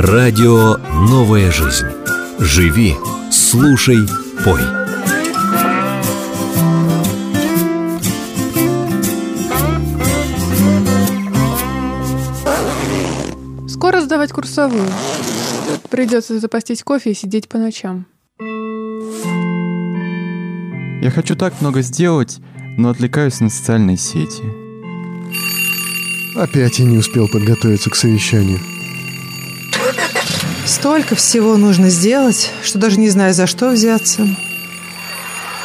Радио «Новая жизнь». Живи, слушай, пой. Скоро сдавать курсовую. Придется запастись кофе и сидеть по ночам. Я хочу так много сделать, но отвлекаюсь на социальные сети. Опять я не успел подготовиться к совещанию. Столько всего нужно сделать, что даже не знаю, за что взяться.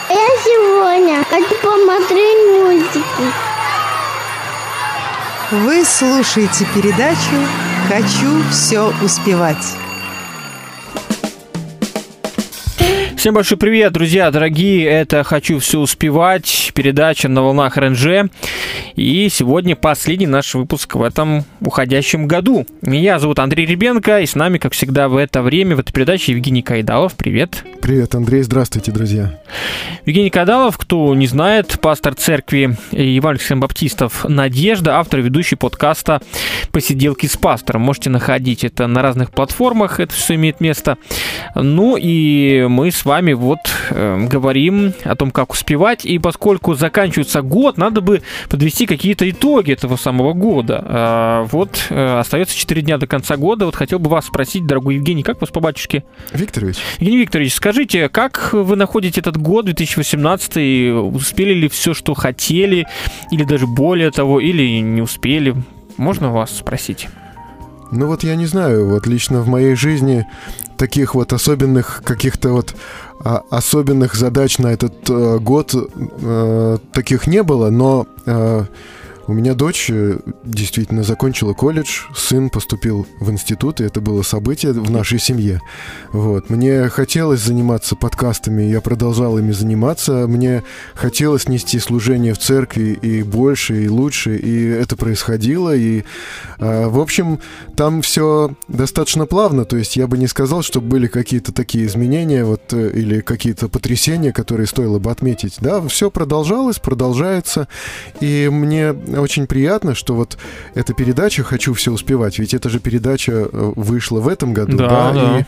Я сегодня хочу посмотреть мультики. Вы слушаете передачу «Хочу все успевать». Всем большой привет, друзья, дорогие. Это «Хочу все успевать», передача на волнах РНЖ. И сегодня последний наш выпуск в этом уходящем году. Меня зовут Андрей Ребенко, и с нами, как всегда, в это время, в этой передаче Евгений Кайдалов. Привет. Привет, Андрей, здравствуйте, друзья. Евгений Кайдалов, кто не знает, пастор церкви евангельских баптистов «Надежда», автор и ведущий подкаста «Посиделки с пастором». Можете находить это на разных платформах, это все имеет место. Ну и мы с вами вот э, говорим о том, как успевать, и поскольку заканчивается год, надо бы подвести какие-то итоги этого самого года. А, вот э, остается 4 дня до конца года. Вот хотел бы вас спросить, дорогой Евгений, как вас по батюшке? Викторович. Евгений Викторович, скажите, как вы находите этот год, 2018, успели ли все, что хотели, или даже более того, или не успели? Можно вас спросить? Ну вот я не знаю, вот лично в моей жизни таких вот особенных каких-то вот а, особенных задач на этот э, год э, таких не было, но э, у меня дочь э, действительно закончила колледж, сын поступил в институт, и это было событие в нашей семье. Вот. Мне хотелось заниматься подкастами, я продолжал ими заниматься. Мне хотелось нести служение в церкви и больше, и лучше, и это происходило. И, э, в общем, там все достаточно плавно, то есть я бы не сказал, что были какие-то такие изменения вот, э, или какие-то потрясения, которые стоило бы отметить. Да, все продолжалось, продолжается, и мне очень приятно, что вот эта передача «Хочу все успевать», ведь эта же передача э, вышла в этом году, Да, да, да. и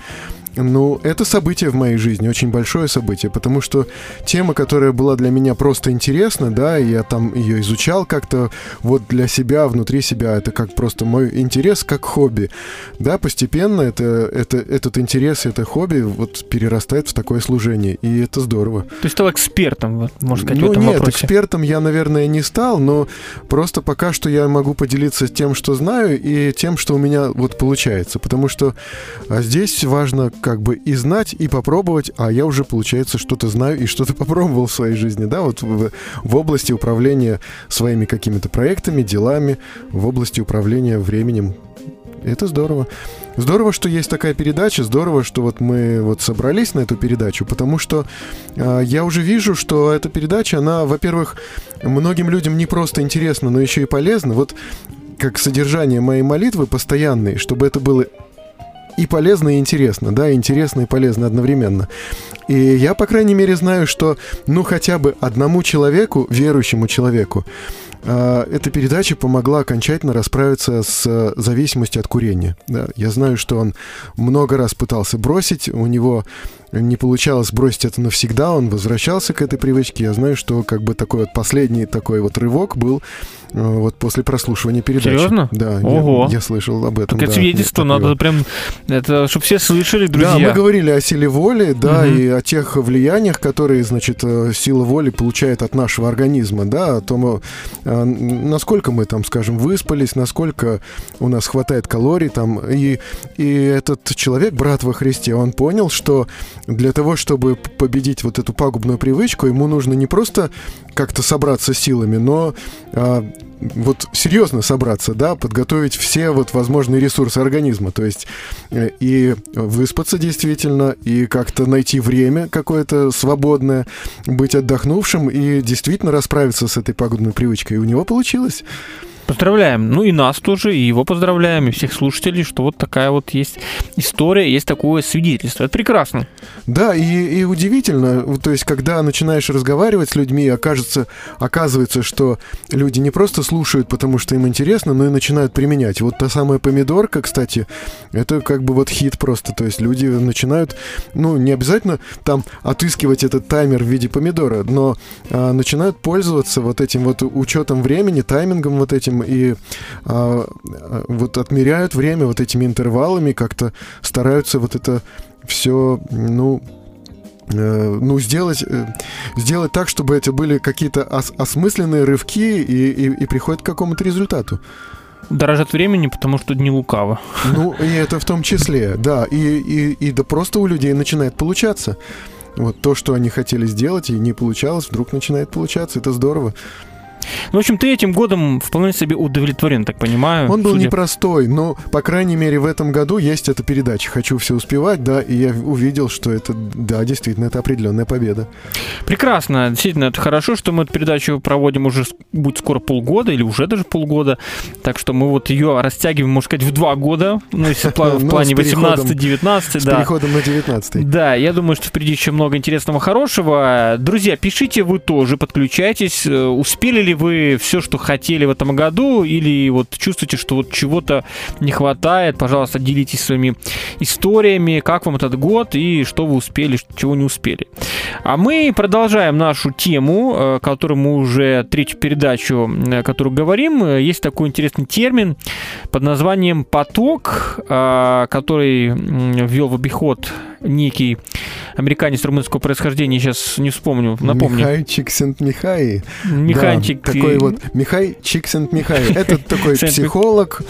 ну, это событие в моей жизни, очень большое событие, потому что тема, которая была для меня просто интересна, да, я там ее изучал как-то вот для себя, внутри себя, это как просто мой интерес, как хобби, да, постепенно это, это, этот интерес, это хобби вот перерастает в такое служение, и это здорово. То есть стал экспертом, вот, можно сказать, ну в этом нет, вопросе. экспертом я, наверное, не стал, но просто пока что я могу поделиться тем, что знаю, и тем, что у меня вот получается, потому что а здесь важно как бы и знать, и попробовать, а я уже, получается, что-то знаю и что-то попробовал в своей жизни, да, вот в, в области управления своими какими-то проектами, делами, в области управления временем. Это здорово. Здорово, что есть такая передача, здорово, что вот мы вот собрались на эту передачу, потому что э, я уже вижу, что эта передача, она, во-первых, многим людям не просто интересна, но еще и полезна. Вот как содержание моей молитвы постоянной, чтобы это было и полезно, и интересно, да, интересно и полезно одновременно. И я, по крайней мере, знаю, что, ну, хотя бы одному человеку, верующему человеку, э, эта передача помогла окончательно расправиться с э, зависимостью от курения. Да, я знаю, что он много раз пытался бросить, у него не получалось бросить это навсегда, он возвращался к этой привычке. Я знаю, что как бы такой вот последний такой вот рывок был э, вот после прослушивания передачи. Серьезно? Да, я- Ого. Я, слышал об этом. Так это да, свидетельство, нет, такое надо прям, это, чтобы все слышали, друзья. Да, мы говорили о силе воли, да, Мгм. и о тех влияниях, которые, значит, э, сила воли получает от нашего организма, да, о том, э, насколько мы там, скажем, выспались, насколько у нас хватает калорий там, и, и этот человек, брат во Христе, он понял, что для того, чтобы победить вот эту пагубную привычку, ему нужно не просто как-то собраться силами, но а, вот серьезно собраться, да, подготовить все вот возможные ресурсы организма, то есть э, и выспаться действительно, и как-то найти время какое-то свободное, быть отдохнувшим и действительно расправиться с этой пагубной привычкой. И у него получилось. Поздравляем. Ну и нас тоже, и его поздравляем, и всех слушателей, что вот такая вот есть история, есть такое свидетельство. Это прекрасно. Да, и, и удивительно, то есть, когда начинаешь разговаривать с людьми, окажется, оказывается, что люди не просто слушают, потому что им интересно, но и начинают применять. Вот та самая помидорка, кстати, это как бы вот хит просто, то есть люди начинают, ну, не обязательно там отыскивать этот таймер в виде помидора, но а, начинают пользоваться вот этим вот учетом времени, таймингом вот этим, и а, вот отмеряют время вот этими интервалами, как-то стараются вот это все, ну, э, ну, сделать, э, сделать так, чтобы это были какие-то ос- осмысленные рывки и, и, и приходят к какому-то результату. Дорожат времени, потому что дни лукаво. Ну, и это в том числе, да. И, и, и да просто у людей начинает получаться. Вот то, что они хотели сделать, и не получалось, вдруг начинает получаться. Это здорово. Ну, в общем, ты этим годом вполне себе удовлетворен, так понимаю. Он был судя- непростой, но, по крайней мере, в этом году есть эта передача «Хочу все успевать», да, и я увидел, что это, да, действительно, это определенная победа. Прекрасно, действительно, это хорошо, что мы эту передачу проводим уже с- будет скоро полгода или уже даже полгода, так что мы вот ее растягиваем, можно сказать, в два года, ну, если в Ну, плане с переходом- 18-19, С да. переходом на 19 Да, я думаю, что впереди еще много интересного, хорошего. Друзья, пишите вы тоже, подключайтесь. Э, Успели ли вы все, что хотели в этом году, или вот чувствуете, что вот чего-то не хватает? Пожалуйста, делитесь своими историями, как вам этот год и что вы успели, чего не успели. А мы продолжаем нашу тему, э, которую мы уже третью передачу, э, которую говорим. Есть такой интересный термин под названием поток, э, который ввел в обиход некий американец румынского происхождения, сейчас не вспомню, напомню. Михай Чиксент-Михай. Механчик. Да, такой вот Михай Чиксент-Михай. Это такой психолог,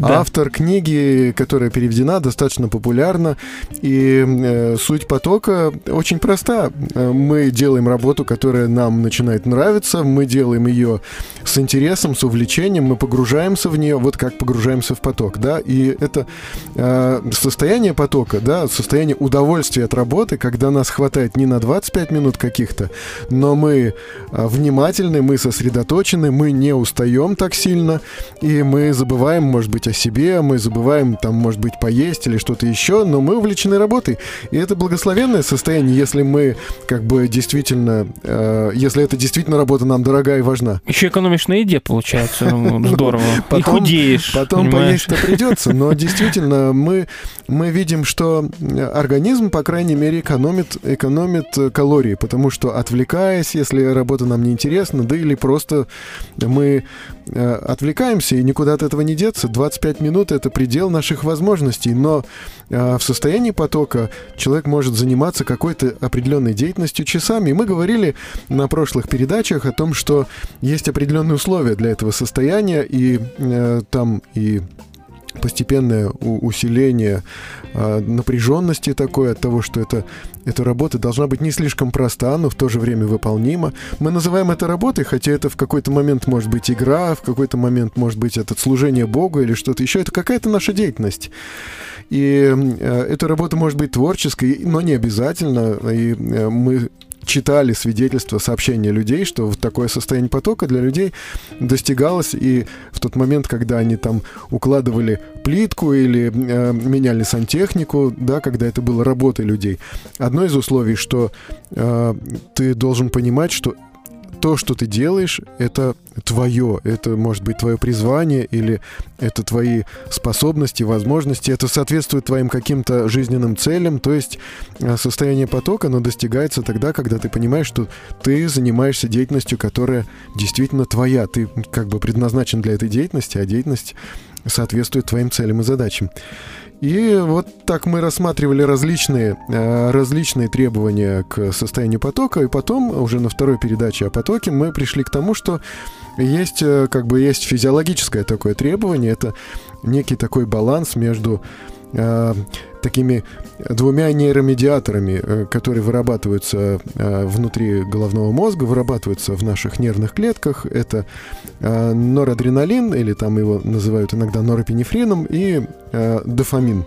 автор книги, которая переведена достаточно популярно. И э, суть потока очень проста. Э, Мы делаем работу, которая нам начинает нравиться, мы делаем ее с интересом, с увлечением, мы погружаемся в нее, вот как погружаемся в поток, да, и это э, состояние потока, да, состояние удовольствия от работы, когда нас хватает не на 25 минут каких-то, но мы э, внимательны, мы сосредоточены, мы не устаем так сильно, и мы забываем, может быть, о себе, мы забываем, там, может быть, поесть или что-то еще, но мы увлечены работой. И это благословенное состояние, если мы, как бы, действительно, э, если это действительно работа нам дорога и важна. Еще экономишь на еде, получается. Ну, Здорово. И худеешь. Потом поесть-то придется, но действительно мы, мы видим, что э, организм, по крайней мере, экономит, экономит э, калории, потому что отвлекаясь, если работа нам не интересна, да или просто мы э, отвлекаемся и никуда от этого не деться, 25 минут это предел наших возможностей, но э, в состоянии потока человек может заниматься какой-то определенной деятельностью часами. И мы говорили на прошлых передачах о том, что есть определенные условия для этого состояния, и э, там и постепенное усиление э, напряженности такой от того, что это, эта работа должна быть не слишком проста, но в то же время выполнима. Мы называем это работой, хотя это в какой-то момент может быть игра, в какой-то момент может быть это служение Богу или что-то еще. Это какая-то наша деятельность. И э, эта работа может быть творческой, но не обязательно. И э, мы читали свидетельства, сообщения людей, что вот такое состояние потока для людей достигалось, и в тот момент, когда они там укладывали плитку или э, меняли сантехнику, да, когда это было работой людей, одно из условий, что э, ты должен понимать, что то, что ты делаешь, это твое, это может быть твое призвание или это твои способности, возможности, это соответствует твоим каким-то жизненным целям, то есть э, состояние потока, оно достигается тогда, когда ты понимаешь, что ты занимаешься деятельностью, которая действительно твоя, ты как бы предназначен для этой деятельности, а деятельность соответствует твоим целям и задачам. И вот так мы рассматривали различные, э, различные требования к состоянию потока, и потом уже на второй передаче о потоке мы пришли к тому, что есть э, как бы есть физиологическое такое требование, это некий такой баланс между э, такими двумя нейромедиаторами, э, которые вырабатываются э, внутри головного мозга, вырабатываются в наших нервных клетках. Это норадреналин, или там его называют иногда норопинефрином, и дофамин.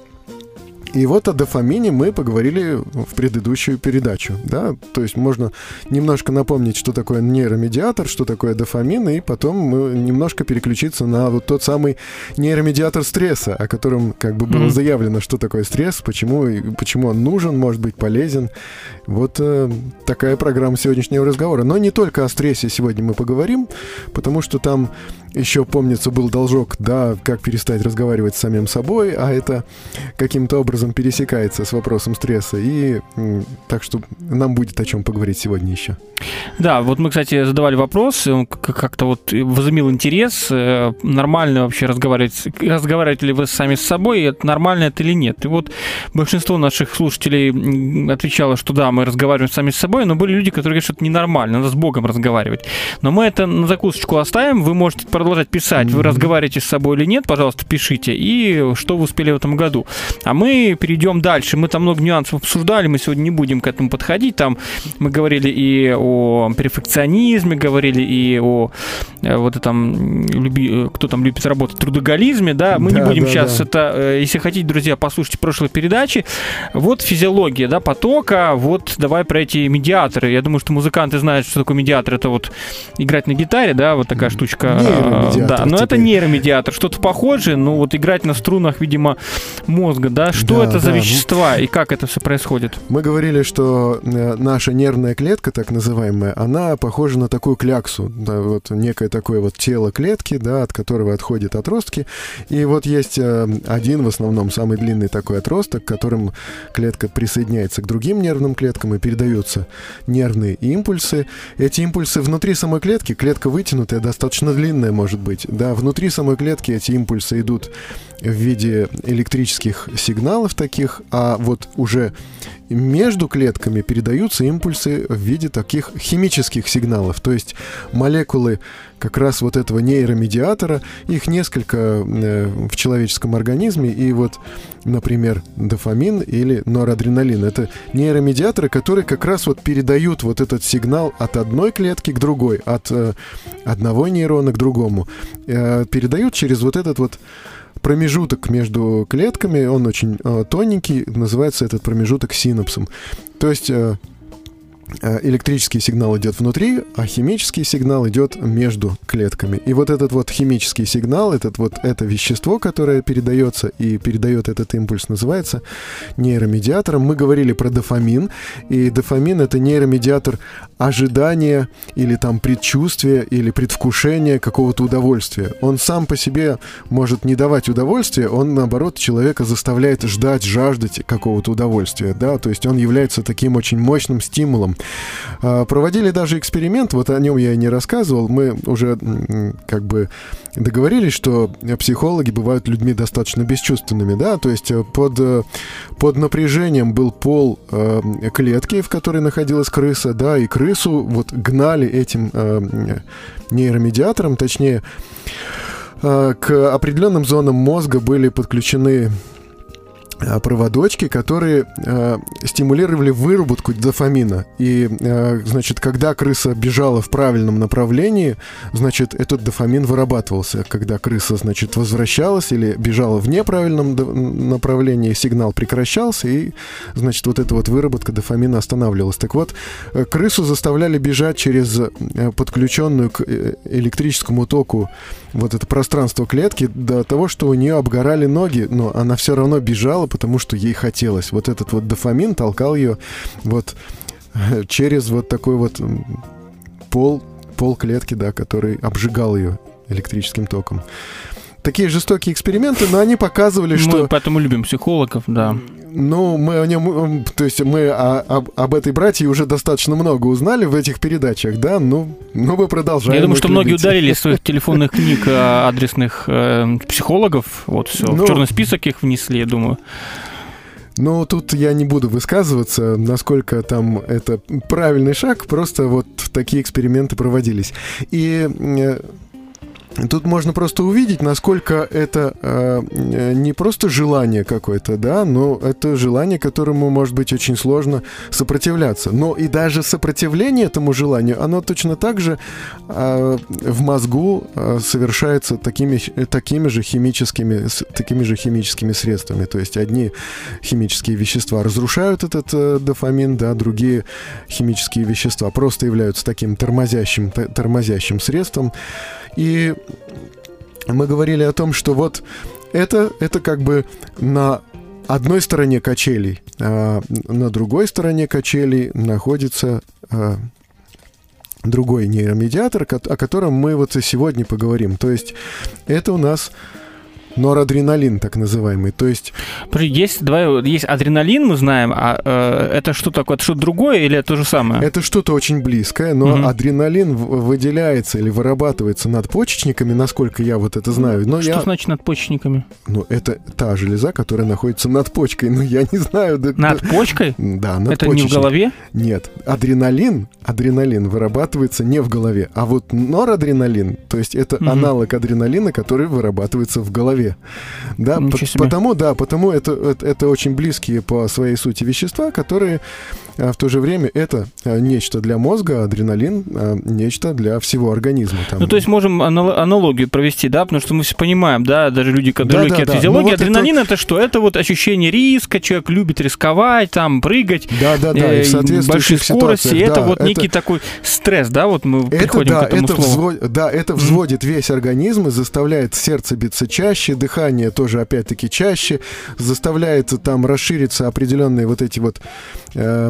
И вот о дофамине мы поговорили в предыдущую передачу, да, то есть можно немножко напомнить, что такое нейромедиатор, что такое дофамин, и потом мы немножко переключиться на вот тот самый нейромедиатор стресса, о котором как бы было заявлено, что такое стресс, почему, и почему он нужен, может быть полезен. Вот э, такая программа сегодняшнего разговора. Но не только о стрессе сегодня мы поговорим, потому что там еще, помнится, был должок, да, как перестать разговаривать с самим собой, а это каким-то образом пересекается с вопросом стресса. И так что нам будет о чем поговорить сегодня еще. Да, вот мы, кстати, задавали вопрос, и он как-то вот возымел интерес, э, нормально вообще разговаривать, разговариваете ли вы сами с собой, это нормально это или нет. И вот большинство наших слушателей отвечало, что да, мы разговариваем сами с собой, но были люди, которые говорят, что это ненормально, надо с Богом разговаривать. Но мы это на закусочку оставим, вы можете продолжать писать, вы разговариваете с собой или нет, пожалуйста, пишите, и что вы успели в этом году. А мы перейдем дальше, мы там много нюансов обсуждали, мы сегодня не будем к этому подходить, там мы говорили и о перфекционизме, говорили и о э, вот этом, люби- э, кто там любит работать, трудоголизме, да, мы не Да, будем да, сейчас да. это, э, если хотите, друзья, послушайте прошлые передачи, вот физиология, да, потока, вот давай про эти медиаторы, я думаю, что музыканты знают, что такое медиатор, это вот играть на гитаре, да, вот такая штучка, Нейромедиатор да, но это теперь. нейромедиатор, что-то похожее, ну вот играть на струнах, видимо, мозга, да, что Да, это за да, ну- вещества и как это все происходит? Мы говорили, что э, наша нервная клетка, так называемая, она похожа на такую кляксу, да, вот некое такое вот тело клетки, да, от которого отходят отростки. И вот есть э, один, в основном, самый длинный такой отросток, которым клетка присоединяется к другим нервным клеткам и передаются нервные импульсы. Эти импульсы внутри самой клетки, клетка вытянутая, достаточно длинная может быть, да, внутри самой клетки эти импульсы идут в виде электрических сигналов таких, а вот уже между клетками передаются импульсы в виде таких химических сигналов. То есть молекулы как раз вот этого нейромедиатора, их несколько э, в человеческом организме, и вот, например, дофамин или норадреналин. Это нейромедиаторы, которые как раз вот передают вот этот сигнал от одной клетки к другой, от э, одного нейрона к другому. Э, передают через вот этот вот промежуток между клетками, он очень э, тоненький, называется этот промежуток синапсом. То есть электрический сигнал идет внутри, а химический сигнал идет между клетками. И вот этот вот химический сигнал, этот вот это вещество, которое передается и передает этот импульс, называется нейромедиатором. Мы говорили про дофамин, и дофамин это нейромедиатор ожидания или там предчувствия или предвкушения какого-то удовольствия. Он сам по себе может не давать удовольствия, он наоборот человека заставляет ждать, жаждать какого-то удовольствия, да, то есть он является таким очень мощным стимулом. А, Проводили даже эксперимент, вот о нем я и не рассказывал, мы уже как бы договорились, что психологи бывают людьми достаточно бесчувственными, да, то есть э, под, э, под напряжением был пол э, клетки, в которой находилась крыса, да, и крысу вот гнали этим нейромедиатором, точнее, к определенным зонам мозга были подключены проводочки, которые э, стимулировали выработку дофамина. И, э, значит, когда крыса бежала в правильном направлении, значит, этот дофамин вырабатывался. Когда крыса, значит, возвращалась или бежала в неправильном направлении, сигнал прекращался, и, значит, вот эта вот выработка дофамина останавливалась. Так вот, э, крысу заставляли бежать через э, подключенную к э, электрическому току вот это пространство клетки до того, что у нее обгорали ноги, но она все равно бежала, потому что ей хотелось. Вот этот вот дофамин толкал ее вот э, через вот такой вот пол, пол клетки, да, который обжигал ее электрическим током. Такие жестокие эксперименты, но они показывали, что... Мы поэтому любим психологов, да. Ну, мы о нем, то есть мы о- об, об этой братье уже достаточно много узнали в этих передачах, да? Ну, ну мы продолжаем. Я думаю, что многие любить. удалили из своих телефонных книг э, адресных э, психологов. Вот все. Ну, в черный список их внесли, я думаю. Ну, тут я не буду высказываться, насколько там это правильный шаг, просто вот такие эксперименты проводились. И э, Тут можно просто увидеть, насколько это э, не просто желание какое-то, да, но это желание, которому может быть очень сложно сопротивляться. Но и даже сопротивление этому желанию, оно точно так же э, в мозгу э, совершается такими, такими же химическими, с, такими же химическими средствами. То есть одни химические вещества разрушают этот э, дофамин, да, другие химические вещества просто являются таким тормозящим, тормозящим средством. И мы говорили о том, что вот это, это как бы на одной стороне качелей, а на другой стороне качелей находится а, другой нейромедиатор, о котором мы вот и сегодня поговорим. То есть это у нас Норадреналин, так называемый. То есть... Есть, давай, есть адреналин, мы знаем, а э, это что такое? Это что-то другое или это то же самое? Это что-то очень близкое, но угу. адреналин выделяется или вырабатывается надпочечниками, насколько я вот это знаю. Но что я... значит надпочечниками? Ну, это та железа, которая находится над почкой. Ну, я не знаю. Над почкой? Да, над Это не в голове? Нет. Адреналин, адреналин вырабатывается не в голове, а вот норадреналин, то есть это угу. аналог адреналина, который вырабатывается в голове. Да, по- потому, да, потому это, это, это очень близкие по своей сути вещества, которые а в то же время это а, нечто для мозга, адреналин а, нечто для всего организма. Там. Ну, то есть можем аналогию провести, да, потому что мы все понимаем, да, даже люди, которые да, да, от да. физиологии, ну, вот адреналин это... это что? Это вот ощущение риска, человек любит рисковать, там, прыгать, да, да, да, э, и большие скорости, это да, вот это... некий такой стресс, да, вот мы это, приходим да, к этому это слову. Взвод... Да, это взводит mm-hmm. весь организм и заставляет сердце биться чаще, дыхание тоже опять-таки чаще, заставляет там расшириться определенные вот эти вот э,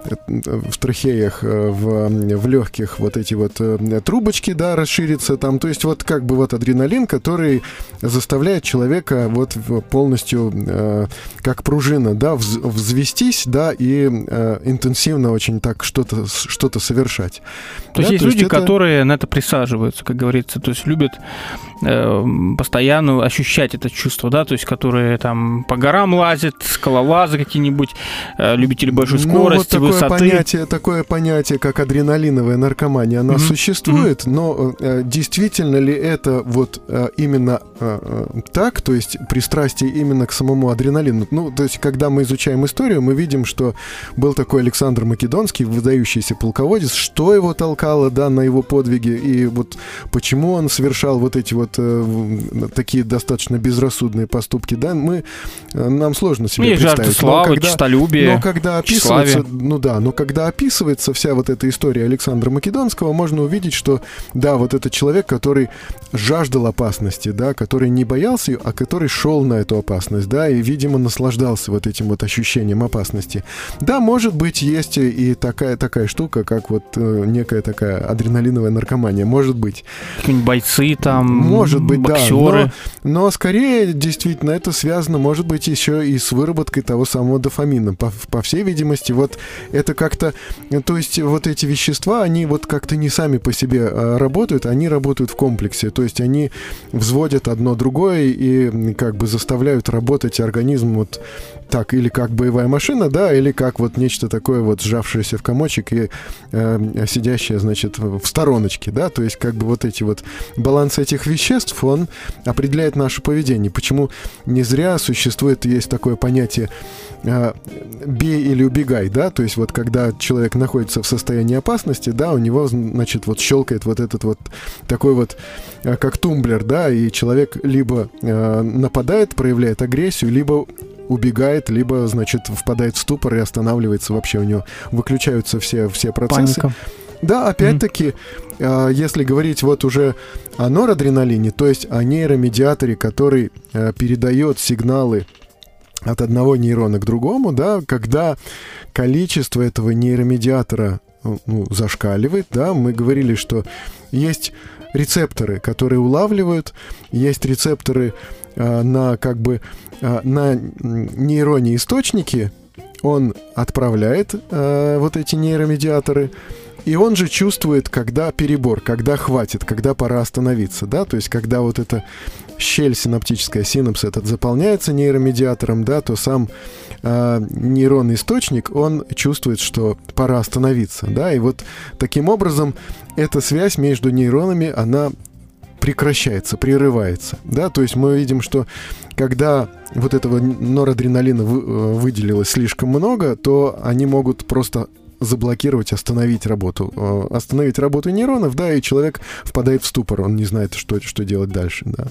в трахеях, э, в, в легких вот эти вот э, трубочки, да, расшириться там. То есть вот как бы вот адреналин, который заставляет человека вот полностью как пружина, да, взвестись, да, и интенсивно очень так что-то что совершать. То да, есть есть то люди, это... которые на это присаживаются, как говорится, то есть любят э, постоянно ощущать это чувство, да, то есть которые там по горам лазят, скалолазы какие-нибудь, э, любители большой скорости, ну, вот высоты. Понятие, такое понятие, как адреналиновая наркомания, она mm-hmm. существует, mm-hmm. но э, действительно ли это вот э, именно э, э, так, то есть пристрастие именно к самому адреналину? Ну, то есть когда мы изучаем историю, мы видим, что был такой Александр Македонский, выдающийся полководец, что его толкало, да, на его подвиги, и вот почему он совершал вот эти вот э, такие достаточно безрассудные поступки, да, мы, э, нам сложно себе Есть представить. Жажда славы, но когда, честолюбие. Но когда описывается, ну да, но когда описывается вся вот эта история Александра Македонского, можно увидеть, что да, вот этот человек, который жаждал опасности, да, который не боялся ее, а который шел на эту опасность, да, и, видимо, наслаждался вот этим вот ощущением опасности. Да, может быть, есть и такая такая штука, как вот э, некая такая адреналиновая наркомания, может быть. Какие-нибудь бойцы там, может быть, боксеры. да, но, но скорее действительно это связано, может быть, еще и с выработкой того самого дофамина. По, по всей видимости, вот это как-то, то есть вот эти вещества, они вот как-то не сами по себе а, работают, они работают в комплексе, то есть они взводят одно другое и как бы заставляют работать организм вот так, или как боевая машина, да, или как вот нечто такое вот сжавшееся в комочек и э, сидящее, значит, в стороночке, да, то есть как бы вот эти вот баланс этих веществ, он определяет наше поведение. Почему не зря существует, есть такое понятие э, бей или убегай, да, то есть вот когда человек находится в состоянии опасности, да, у него, значит, вот щелкает вот этот вот такой вот, э, как тумблер, да, и человек либо э, нападает, проявляет агрессию, либо убегает, либо, значит, впадает в ступор и останавливается вообще, у него выключаются все, все процессы. Паника. Да, опять-таки, mm-hmm. если говорить вот уже о норадреналине, то есть о нейромедиаторе, который э, передает сигналы от одного нейрона к другому, да, когда количество этого нейромедиатора ну, зашкаливает, да, мы говорили, что есть рецепторы, которые улавливают, есть рецепторы э, на как бы э, на нейроне источники, он отправляет э, вот эти нейромедиаторы, и он же чувствует, когда перебор, когда хватит, когда пора остановиться, да, то есть когда вот эта щель синаптическая, синапс этот заполняется нейромедиатором, да, то сам э, нейронный источник, он чувствует, что пора остановиться, да, и вот таким образом эта связь между нейронами, она прекращается, прерывается. Да? То есть мы видим, что когда вот этого норадреналина э, выделилось слишком много, то они могут просто заблокировать, остановить работу. Э, Остановить работу нейронов, да, и человек впадает в ступор, он не знает, что, что делать дальше, да.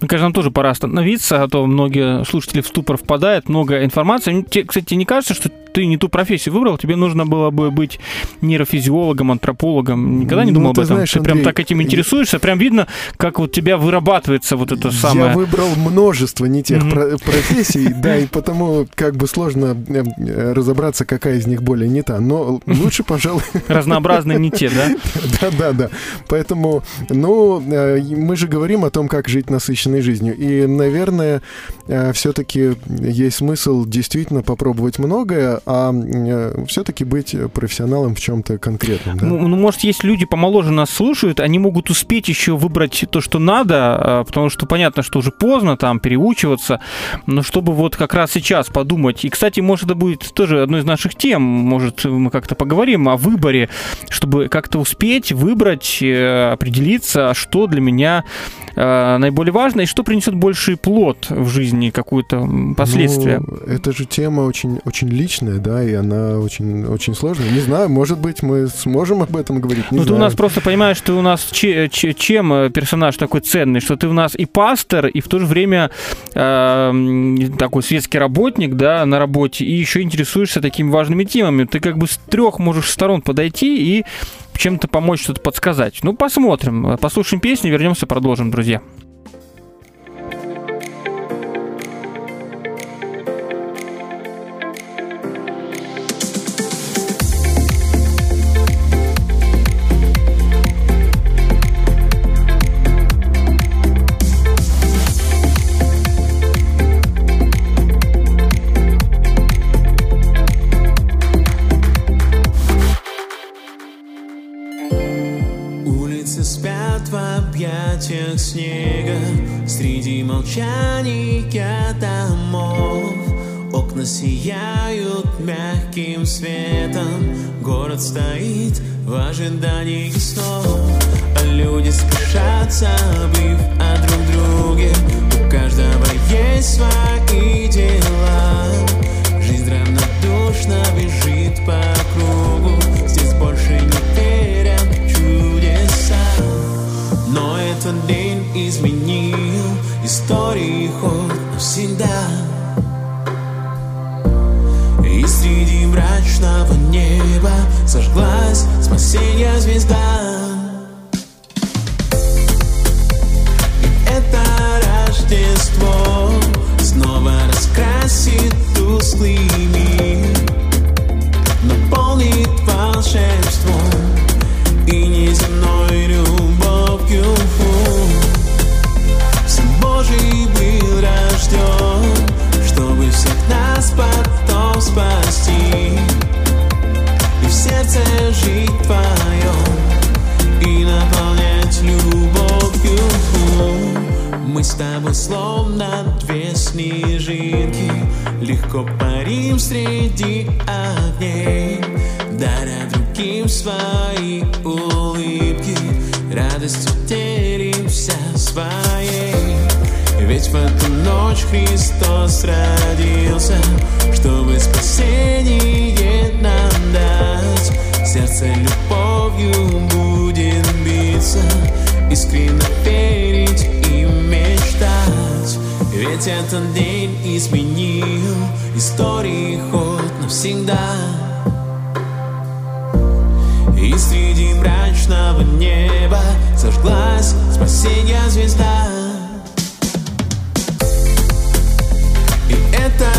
Мне кажется, нам тоже пора остановиться, а то многие слушатели в ступор впадают, много информации. Ну, кстати, не кажется, что ты не ту профессию выбрал? Тебе нужно было бы быть нейрофизиологом, антропологом. Никогда не Ну, думал ты об этом? знаешь, ты прям Андрей, так этим интересуешься? Прям видно, как вот тебя вырабатывается вот это самое... Я выбрал множество не тех про- профессий, да, и потому как бы сложно э, э, разобраться, какая из них более не та. Но лучше, пожалуй, Разнообразные не те, да? да, да, да. Поэтому, ну, э, мы же говорим о том, как жить насыщенной жизнью. И, наверное, все-таки есть смысл действительно попробовать многое, а все-таки быть профессионалом в чем-то конкретном. да. Ну, ну, может, есть люди помоложе нас слушают, они могут успеть еще выбрать то, что надо, а, потому что понятно, что уже поздно там переучиваться, но чтобы вот как раз сейчас подумать. И, кстати, может, это будет тоже одной из наших тем, может, мы как-то поговорим о выборе, чтобы как-то успеть выбрать, э, определиться, что для меня э, наиболее важно и что принесет больший плод в жизни, какое-то м, последствие. Ну, это же тема очень, очень личная, да, и она очень, очень сложная. Не знаю, может быть, мы сможем об этом говорить. Не ну, ты у нас просто понимаешь, ты у нас че- че- чем э, персонаж такой ценный, что ты у нас и пастор, и в то же время э, такой светский работник, да, на работе, и еще интересуешься такими важными темами. Ты как бы с трех можешь сторон подойти и чем-то помочь, что-то подсказать. Ну, посмотрим. Послушаем песню, вернемся, продолжим, друзья. Город стоит в ожидании снов А люди спешат, забыв о друг друге У каждого есть свои дела. Жизнь равнодушно бежит по кругу Здесь больше не верят чудеса. Но этот день изменил истории ход навсегда неба Сожглась спасения звезда словно две снежинки. Легко парим среди огней Даря другим свои улыбки. Радостью делимся своей. Ведь в эту ночь Христос родился Ведь этот день изменил Истории ход навсегда. И среди мрачного неба Зажглась спасения звезда. И это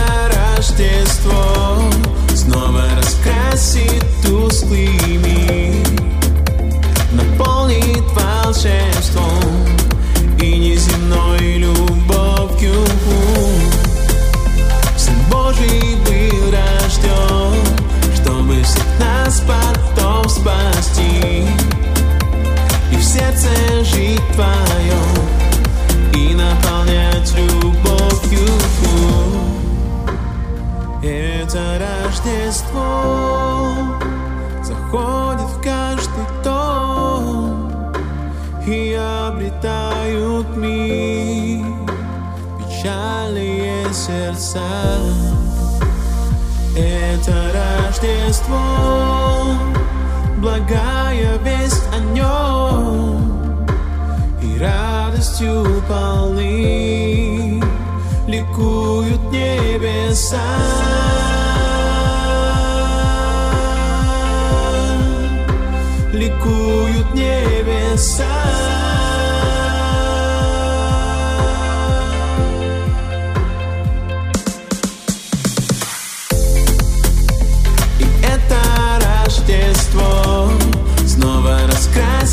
Рождество Снова раскрасит тусклый мир Наполнит волшебством И неземной любовью Сын Божий был рожден Чтобы всех нас потом спасти. И в сердце жить твоем И наполнять любовью Это Рождество сердца. Это Рождество, благая весть о нем, и радостью полны ликуют небеса. Ликуют небеса.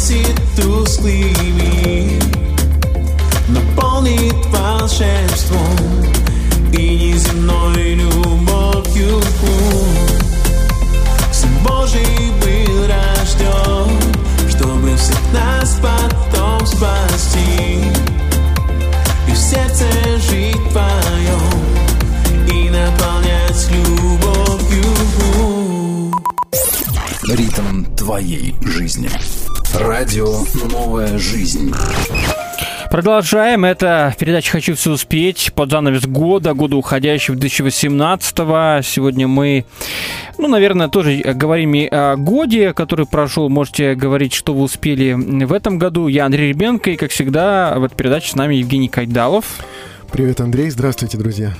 Раскрасит тусклый мир, наполнит волшебством и неземной любовью. Сын Божий был рожден, чтобы всех нас потом спасти и в сердце жить твоем и наполнять любовью. Ритм твоей жизни. Радио «Новая жизнь». Продолжаем. Это передача «Хочу все успеть» под занавес года, года уходящего 2018 -го. Сегодня мы, ну, наверное, тоже говорим и о годе, который прошел. Можете говорить, что вы успели в этом году. Я Андрей Ребенко, и, как всегда, в этой передаче с нами Евгений Кайдалов. Привет, Андрей. Здравствуйте, друзья.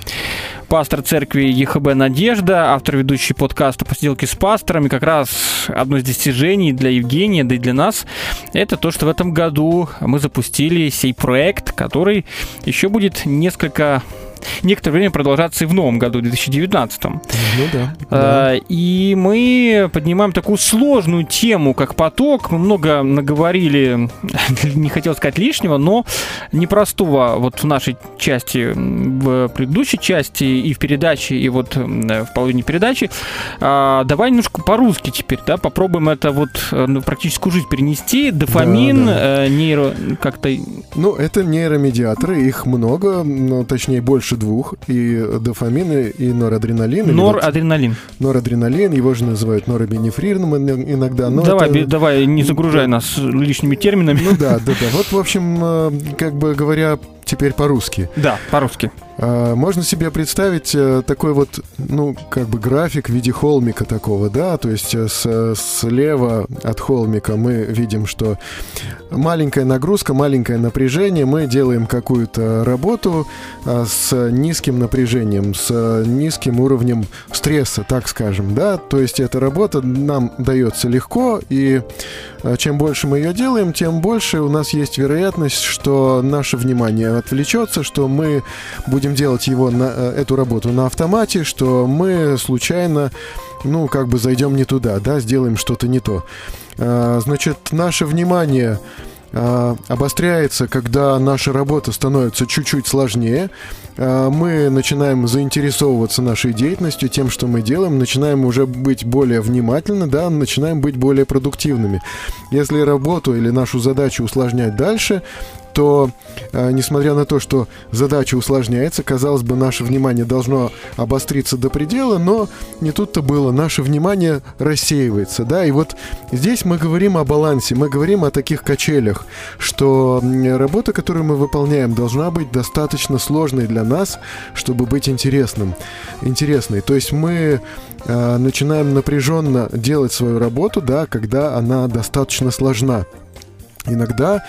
Пастор церкви ЕХБ «Надежда», автор ведущий подкаста «Посиделки с пастором». И как раз одно из достижений для Евгения, да и для нас, это то, что в этом году мы запустили сей проект, который еще будет несколько некоторое время продолжаться и в новом году, 2019. Ну да. А, И мы поднимаем такую сложную тему, как поток. Мы много наговорили, не хотел сказать лишнего, но непростого вот в нашей части, в предыдущей части и в передаче, и вот в половине передачи. А, Давай немножко по-русски теперь, да, попробуем это вот э, ну, в практическую жизнь перенести. Дофамин, Да, э, нейро, как-то Ну, это нейромедиаторы, их много, ну, точнее, больше двух. И дофамин, и норадреналин. или вот норадреналин. Норадреналин, его же называют норобенефрином ин- иногда. но давай, это- давай, не загружай нас лишними терминами. Ну да, да, да. Вот, в общем, э, как бы говоря теперь по-русски. Да, по-русски. А, Можно себе представить э, такой вот, ну, как бы график в виде холмика такого, да, то есть э, с- слева от холмика мы видим, что маленькая нагрузка, маленькое напряжение, мы делаем какую-то работу а, с низким напряжением, с низким уровнем стресса, так скажем, да, то есть эта работа нам дается легко, и э, чем больше мы ее делаем, тем больше у нас есть вероятность, что наше внимание отвлечется, что мы будем делать его на э, эту работу на автомате, что мы случайно, ну, как бы зайдем не туда, да, сделаем что-то не то. А, Значит, наше внимание а, обостряется, когда наша работа становится чуть-чуть сложнее. А, Мы начинаем заинтересовываться нашей деятельностью, тем, что мы делаем, начинаем уже быть более внимательны, да, начинаем быть более продуктивными. Если работу или нашу задачу усложнять дальше, то, э, несмотря на то, что задача усложняется, казалось бы, наше внимание должно обостриться до предела, но не тут-то было. Наше внимание рассеивается, да, и вот здесь мы говорим о балансе, мы говорим о таких качелях, что работа, которую мы выполняем, должна быть достаточно сложной для нас, чтобы быть интересным, интересной. То есть мы э, начинаем напряженно делать свою работу, да, когда она достаточно сложна. Иногда,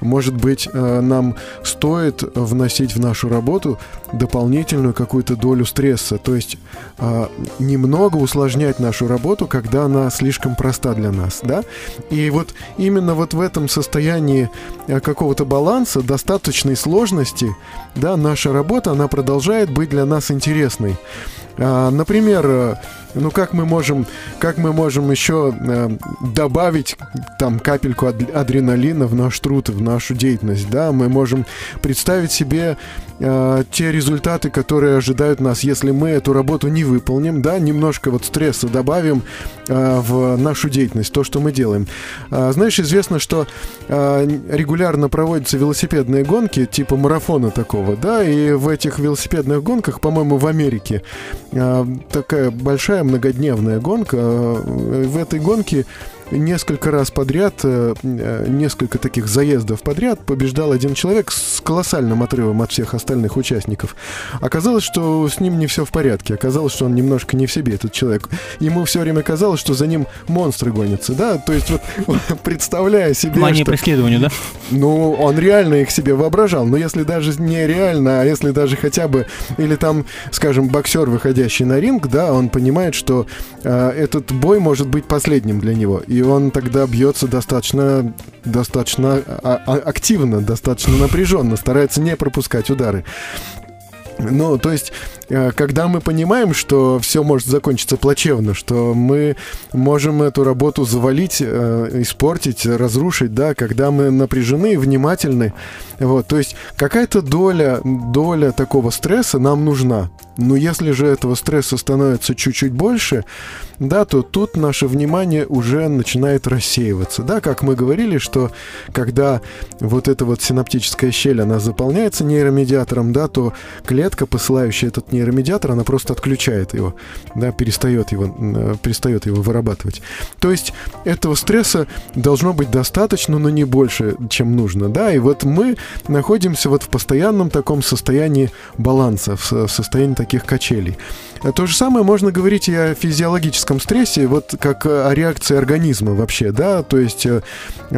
может быть, э, нам стоит вносить в нашу работу дополнительную какую-то долю стресса, то есть э, немного усложнять нашу работу, когда она слишком проста для нас, да? И вот именно вот в этом состоянии э, какого-то баланса, достаточной сложности, да, наша работа, она продолжает быть для нас интересной. А, Например, э, ну как мы можем, как мы можем еще э, добавить там капельку ад- адреналина в наш труд, в нашу деятельность, да? Мы можем представить себе э, те результаты, которые ожидают нас, если мы эту работу не выполним, да? Немножко вот стресса добавим э, в нашу деятельность, то, что мы делаем. А, знаешь, известно, что э, регулярно проводятся велосипедные гонки, типа марафона такого, да? И в этих велосипедных гонках, по-моему, в Америке а, такая большая многодневная гонка. А, В этой гонке несколько раз подряд, э, э, несколько таких заездов подряд побеждал один человек с колоссальным отрывом от всех остальных участников. Оказалось, что с ним не все в порядке. Оказалось, что он немножко не в себе, этот человек. Ему все время казалось, что за ним монстры гонятся, да? То есть вот представляя себе, Мания что... преследования, да? Ну, он реально их себе воображал. Но если даже не реально, а если даже хотя бы... Или там, скажем, боксер, выходящий на ринг, да, он понимает, что э, этот бой может быть последним для него. И он тогда бьется достаточно, достаточно а- а- активно, достаточно напряженно, старается не пропускать удары. Ну, то есть, когда мы понимаем, что все может закончиться плачевно, что мы можем эту работу завалить, э, испортить, разрушить, да, когда мы напряжены внимательны, вот, то есть какая-то доля, доля такого стресса нам нужна. Но если же этого стресса становится чуть-чуть больше, да, то тут наше внимание уже начинает рассеиваться. Да, как мы говорили, что когда вот эта вот синаптическая щель, она заполняется нейромедиатором, да, то клетка, посылающая этот нейромедиатор, она просто отключает его, да, перестает его, э, перестает его вырабатывать. То есть этого стресса должно быть достаточно, но не больше, чем нужно, да, и вот мы находимся вот в постоянном таком состоянии баланса, в, в состоянии таких качелей. А То же самое можно говорить и о физиологическом стрессе, вот как о реакции организма вообще, да, то есть э,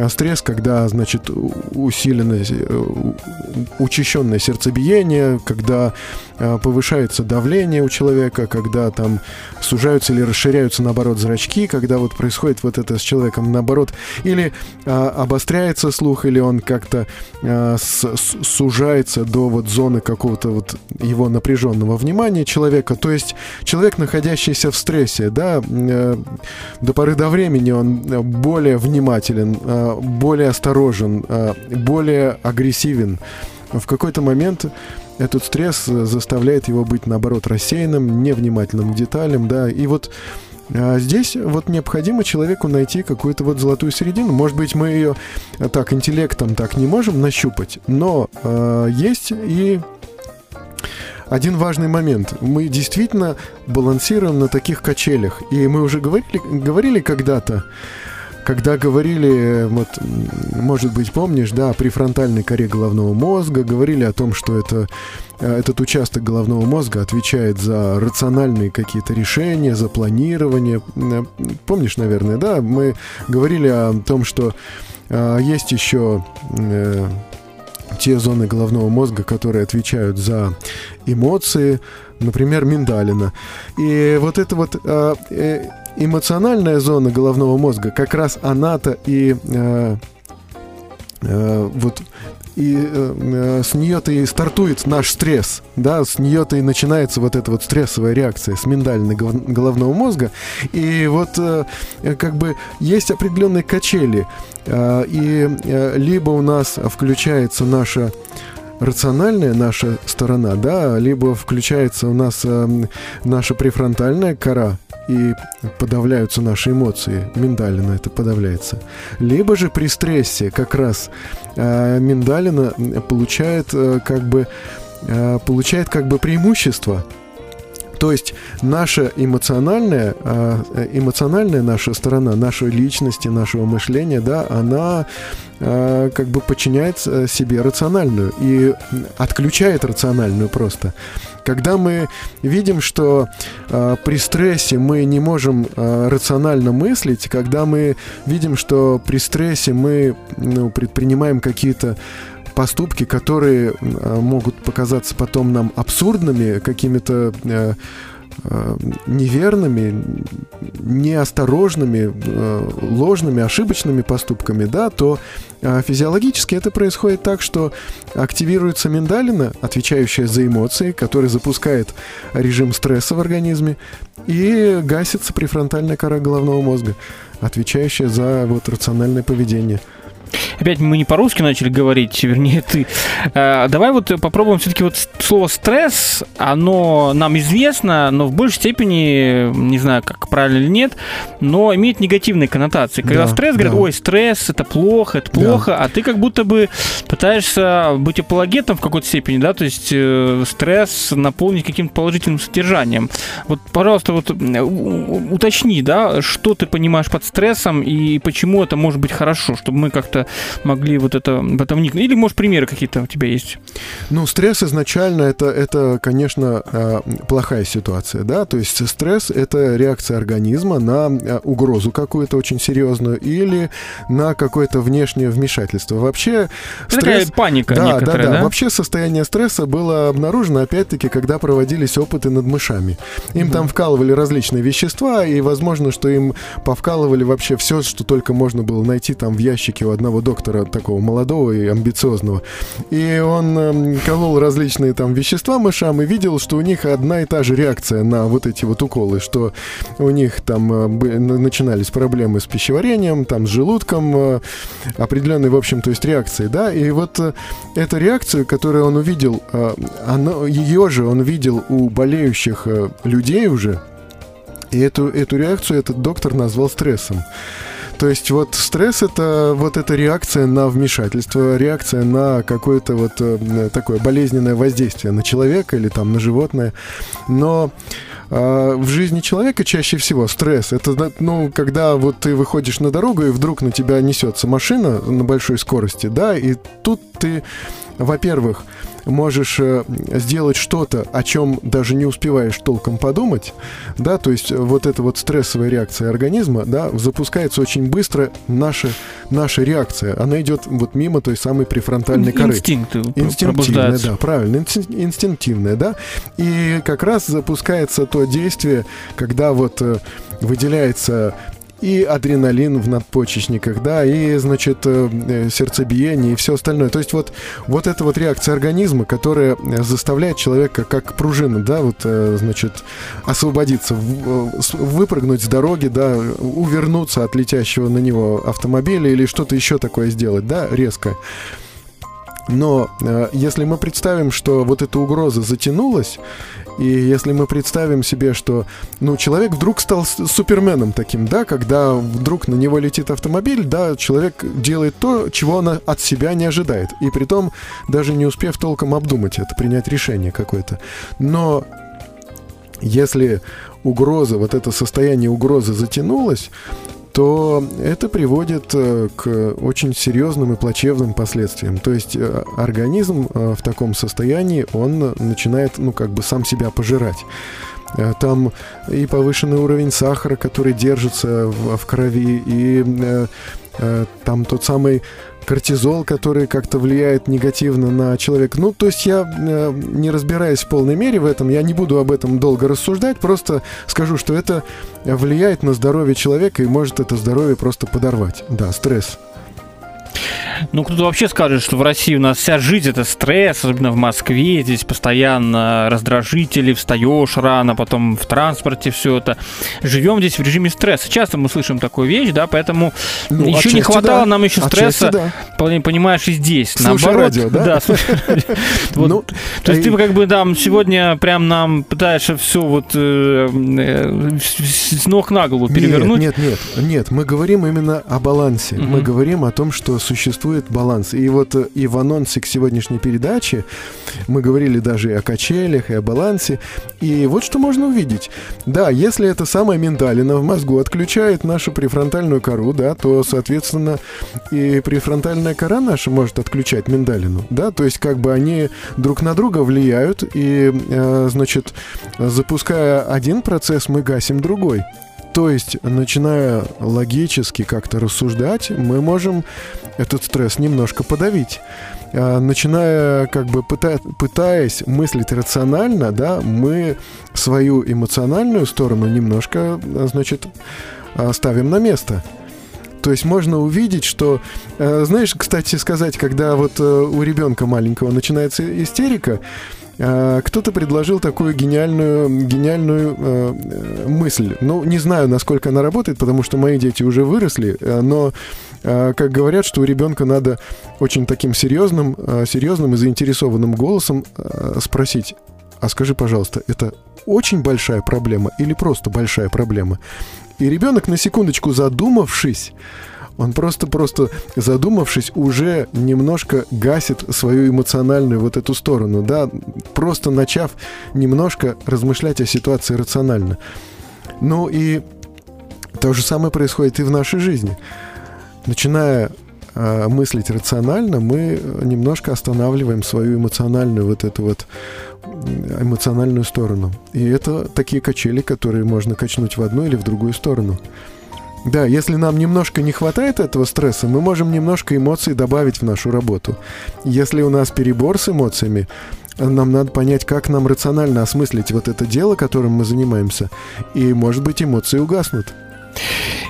стресс, когда, значит, усиленное, э, учащенное сердцебиение, когда э, повышается давление у человека, когда там сужаются или расширяются, наоборот, зрачки, когда вот происходит вот это с человеком, наоборот, или а, обостряется слух, или он как-то а, с- сужается до вот зоны какого-то вот его напряженного внимания человека, то есть человек, находящийся в стрессе, да, э, до поры до времени он э, более внимателен, э, более осторожен, более агрессивен. В какой-то момент этот стресс заставляет его быть, наоборот, рассеянным, невнимательным к деталям, да, и вот здесь вот необходимо человеку найти какую-то вот золотую середину. Может быть, мы ее так интеллектом так не можем нащупать, но э, есть и один важный момент. Мы действительно балансируем на таких качелях. И мы уже говорили, говорили когда-то, когда говорили, вот, может быть, помнишь, да, о префронтальной коре головного мозга, говорили о том, что это, э, этот участок головного мозга отвечает за рациональные какие-то решения, за планирование. Э, Помнишь, наверное, да, мы говорили о том, что э, есть еще те зоны головного мозга, которые отвечают за эмоции, например, миндалина. И вот эта вот э, э, эмоциональная зона головного мозга, как раз она-то и э, э, вот и э, э, с нее-то и стартует наш стресс, да, с нее-то и начинается вот эта вот стрессовая реакция с миндалины гол- головного мозга. И вот э, э, как бы есть определенные качели, э, и э, либо у нас включается наша рациональная наша сторона, да, либо включается у нас э, наша префронтальная кора, и подавляются наши эмоции, миндалина это подавляется. Либо же при стрессе как раз э, миндалина получает э, как бы э, получает как бы преимущество. То есть наша эмоциональная, э, эмоциональная наша сторона, нашей личности, нашего мышления, да, она э, как бы подчиняет э, себе рациональную и отключает рациональную просто. Когда мы видим, что э, при стрессе мы не можем э, рационально мыслить, когда мы видим, что при стрессе мы ну, предпринимаем какие-то поступки, которые э, могут показаться потом нам абсурдными, какими-то э, э, неверными, неосторожными, э, ложными, ошибочными поступками, да, то э, физиологически это происходит так, что активируется миндалина, отвечающая за эмоции, который запускает режим стресса в организме, и гасится префронтальная кора головного мозга, отвечающая за вот рациональное поведение. Опять мы не по-русски начали говорить, вернее, ты. Э, давай вот попробуем все-таки вот слово стресс, оно нам известно, но в большей степени, не знаю, как правильно или нет, но имеет негативные коннотации. Когда Да, стресс, говорят, да. ой, стресс, это плохо, это Да. плохо, а ты как будто бы пытаешься быть апологетом в какой-то степени, да, то есть э, стресс наполнить каким-то положительным содержанием. Вот, пожалуйста, вот уточни, да, что ты понимаешь под стрессом и почему это может быть хорошо, чтобы мы как-то могли вот это в это вникнуть. Или, может, примеры какие-то у тебя есть? Ну, стресс изначально это, это конечно, э, плохая ситуация, да, то есть стресс это реакция организма на э, угрозу какую-то очень серьезную или на какое-то внешнее вмешательство. Вообще Это такая паника да, да, да? да. Вообще состояние стресса было обнаружено, опять-таки, когда проводились опыты над мышами. Им там вкалывали различные вещества, и возможно, что им повкалывали вообще все, что только можно было найти там в ящике у одного доктора, такого молодого и амбициозного. И он эм, колол различные там вещества мышам и видел, что у них одна и та же реакция на вот эти вот уколы, что у них там э, начинались проблемы с пищеварением, там с желудком, э, определенные, в общем, то есть реакции, да, и вот э, эту реакцию, которую он увидел, оно, ее же он видел у болеющих людей уже, и эту, эту реакцию этот доктор назвал стрессом. То есть вот стресс это вот эта реакция на вмешательство, реакция на какое-то вот э, такое болезненное воздействие на человека или там на животное. Но а, в жизни человека чаще всего стресс это ну когда вот ты выходишь на дорогу и вдруг на тебя несется машина на большой скорости, да, и тут ты, во-первых, можешь э, сделать что-то, о чем даже не успеваешь толком подумать, да, то есть вот эта вот стрессовая реакция организма, да, запускается очень быстро наша, наша реакция, она идет вот мимо той самой префронтальной коры. Инстинкты Инстинктивная, да, правильно, инстин- инстинктивная, да. И как раз запускается то действие, когда вот э, выделяется и адреналин в надпочечниках, да, и, значит, э, э, сердцебиение и все остальное. То есть вот, вот эта вот реакция организма, которая э, заставляет человека, как пружина, да, вот, значит, освободиться, выпрыгнуть с дороги, да, увернуться от летящего на него автомобиля или что-то еще такое сделать, да, резко. Но э, если мы представим, что вот эта угроза затянулась, и если мы представим себе, что ну, человек вдруг стал суперменом таким, да, когда вдруг на него летит автомобиль, да, человек делает то, чего он от себя не ожидает. И при том, даже не успев толком обдумать это, принять решение какое-то. Но если угроза, вот это состояние угрозы затянулось, то это приводит э, к очень серьезным и плачевным последствиям. То есть э, организм э, в таком состоянии, он начинает, ну, как бы сам себя пожирать. Там и повышенный уровень сахара, который держится в, в крови, и э, там тот самый кортизол, который как-то влияет негативно на человека. Ну, то есть я, э, не разбираясь в полной мере в этом, я не буду об этом долго рассуждать, просто скажу, что это влияет на здоровье человека и может это здоровье просто подорвать. Да, стресс. Ну, кто-то вообще скажет, что в России у нас вся жизнь это стресс, особенно в Москве. Здесь постоянно раздражители, встаешь рано, потом в транспорте все это. Живем здесь в режиме стресса. Часто мы слышим такую вещь, да, поэтому Ну, еще не хватало да. нам еще стресса, да. пон- понимаешь, и здесь. Слушай Наоборот, радио, да? слушай радио. Вот Ну, то есть и- ты как бы там сегодня прям нам пытаешься все вот э, э, с ног на голову перевернуть. Нет, нет, нет. Мы говорим именно о балансе. Мы говорим о том, что существует баланс. И вот э, и в анонсе к сегодняшней передаче мы говорили даже и о качелях, и о балансе. И вот что можно увидеть. Да, если эта самая миндалина в мозгу отключает нашу префронтальную кору, да, то, соответственно, и префронтальная кора наша может отключать миндалину, да, то есть как бы они друг на друга влияют, и, э, значит, запуская один процесс, мы гасим другой. То есть, начиная логически как-то рассуждать, мы можем этот стресс немножко подавить. А, Начиная, как бы пыта- пытаясь мыслить рационально, да, мы свою эмоциональную сторону немножко, а, значит, а, ставим на место. То есть можно увидеть, что, знаешь, кстати сказать, когда вот э, у ребенка маленького начинается истерика, кто-то предложил такую гениальную, гениальную э, э, мысль. Ну, не знаю, насколько она работает, потому что мои дети уже выросли, э, но а, как говорят, что у ребенка надо очень таким серьезным, а, серьезным и заинтересованным голосом спросить, а скажи, пожалуйста, это очень большая проблема или просто большая проблема? И ребенок, на секундочку задумавшись, он просто-просто задумавшись, уже немножко гасит свою эмоциональную вот эту сторону, да, просто начав немножко размышлять о ситуации рационально. Ну и то же самое происходит и в нашей жизни. Начиная э, мыслить рационально, мы немножко останавливаем свою эмоциональную вот эту вот эмоциональную сторону. И это такие качели, которые можно качнуть в одну или в другую сторону. Да, если нам немножко не хватает этого стресса, мы можем немножко эмоций добавить в нашу работу. Если у нас перебор с эмоциями, нам надо понять, как нам рационально осмыслить вот это дело, которым мы занимаемся, и, может быть, эмоции угаснут.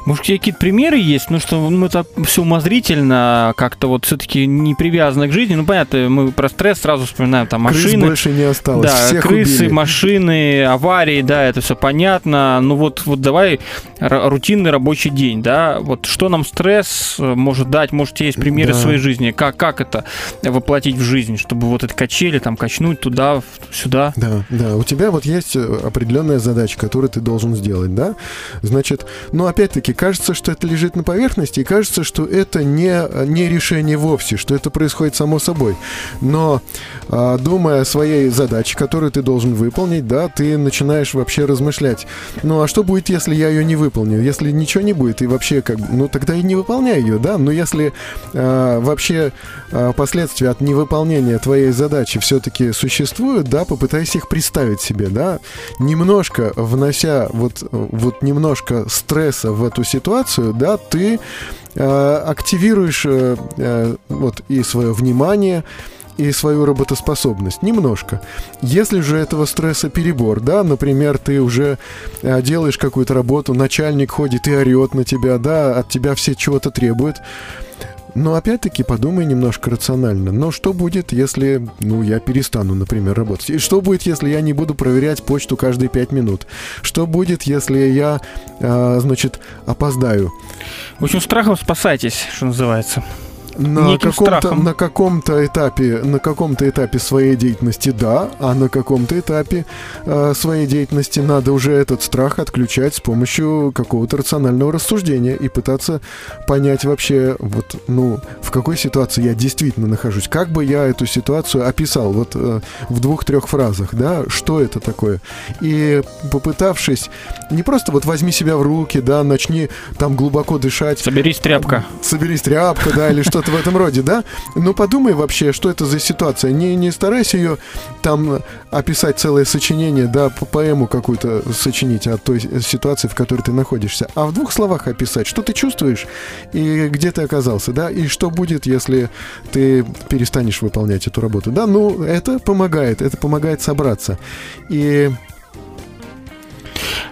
Может, какие-то примеры есть? Ну, что мы так все умозрительно, как-то вот все-таки не привязаны к жизни. Ну, понятно, мы про стресс сразу вспоминаем, там, машины. Крыс больше не осталось, Да, Всех крысы, убили. машины, аварии, да, это все понятно. Ну, вот, вот давай рутинный рабочий день, да, вот что нам стресс э, может дать? Может, есть примеры Да. своей жизни? Как, как это воплотить в жизнь, чтобы вот эти качели там качнуть туда, сюда? Да, да. У тебя вот есть э, определенная задача, которую ты должен сделать, да? Значит, ну, опять-таки, кажется, что это лежит на поверхности, и кажется, что это не, не решение вовсе, что это происходит само собой. Но, а, думая о своей задаче, которую ты должен выполнить, да, ты начинаешь вообще размышлять. Ну, а что будет, если я ее не выполню? Если ничего не будет, и вообще, как ну, тогда и не выполняй ее, да? Но если а, вообще а, последствия от невыполнения твоей задачи все-таки существуют, да, попытайся их представить себе, да, немножко внося вот, вот немножко стресса в эту ситуацию, да, ты э, активируешь э, э, вот и свое внимание, и свою работоспособность. Немножко. Если же этого стресса перебор, да, например, ты уже э, делаешь какую-то работу, начальник ходит и орет на тебя, да, от тебя все чего-то требуют, но опять-таки подумай немножко рационально. Но что будет, если, ну, я перестану, например, работать? И что будет, если я не буду проверять почту каждые пять минут? Что будет, если я, а, значит, опоздаю? В общем, страхом спасайтесь, что называется. На каком-то, на каком-то этапе, на каком-то этапе своей деятельности да, а на каком-то этапе э, своей деятельности надо уже этот страх отключать с помощью какого-то рационального рассуждения и пытаться понять вообще, вот, ну, в какой ситуации я действительно нахожусь, как бы я эту ситуацию описал, вот э, в двух-трех фразах, да, что это такое, и попытавшись не просто вот возьми себя в руки, да, начни там глубоко дышать, Соберись, тряпка. соберись тряпка, да, или что-то в этом роде, да? Ну, подумай вообще, что это за ситуация. Не, не старайся ее там описать целое сочинение, да, по- поэму какую-то сочинить о той ситуации, в которой ты находишься, а в двух словах описать, что ты чувствуешь и где ты оказался, да, и что будет, если ты перестанешь выполнять эту работу, да, ну, это помогает, это помогает собраться. И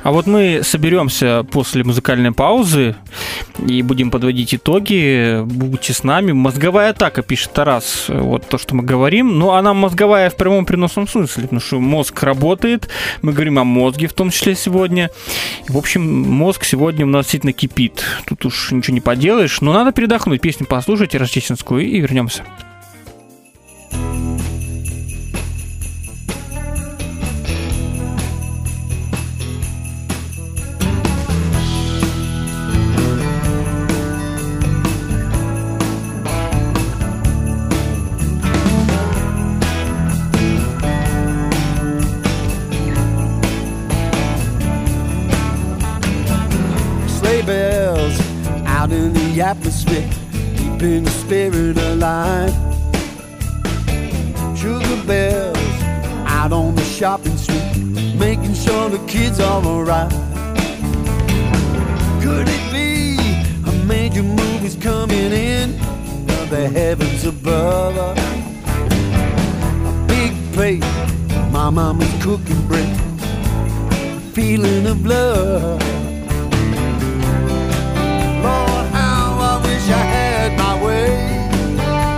А вот мы соберемся после музыкальной паузы и будем подводить итоги. Будьте с нами. Мозговая атака, пишет Тарас. Вот то, что мы говорим. Но она мозговая в прямом переносном смысле, потому что мозг работает. Мы говорим о мозге в том числе сегодня. В общем, мозг сегодня у нас действительно кипит. Тут уж ничего не поделаешь. Но надо передохнуть. Песню послушайте рождественскую и вернемся. The keeping the spirit alive. Sugar bells out on the shopping street, making sure the kids are alright. Could it be a major movie's coming in? The heavens above? A big plate, my mama's cooking bread, feeling of love.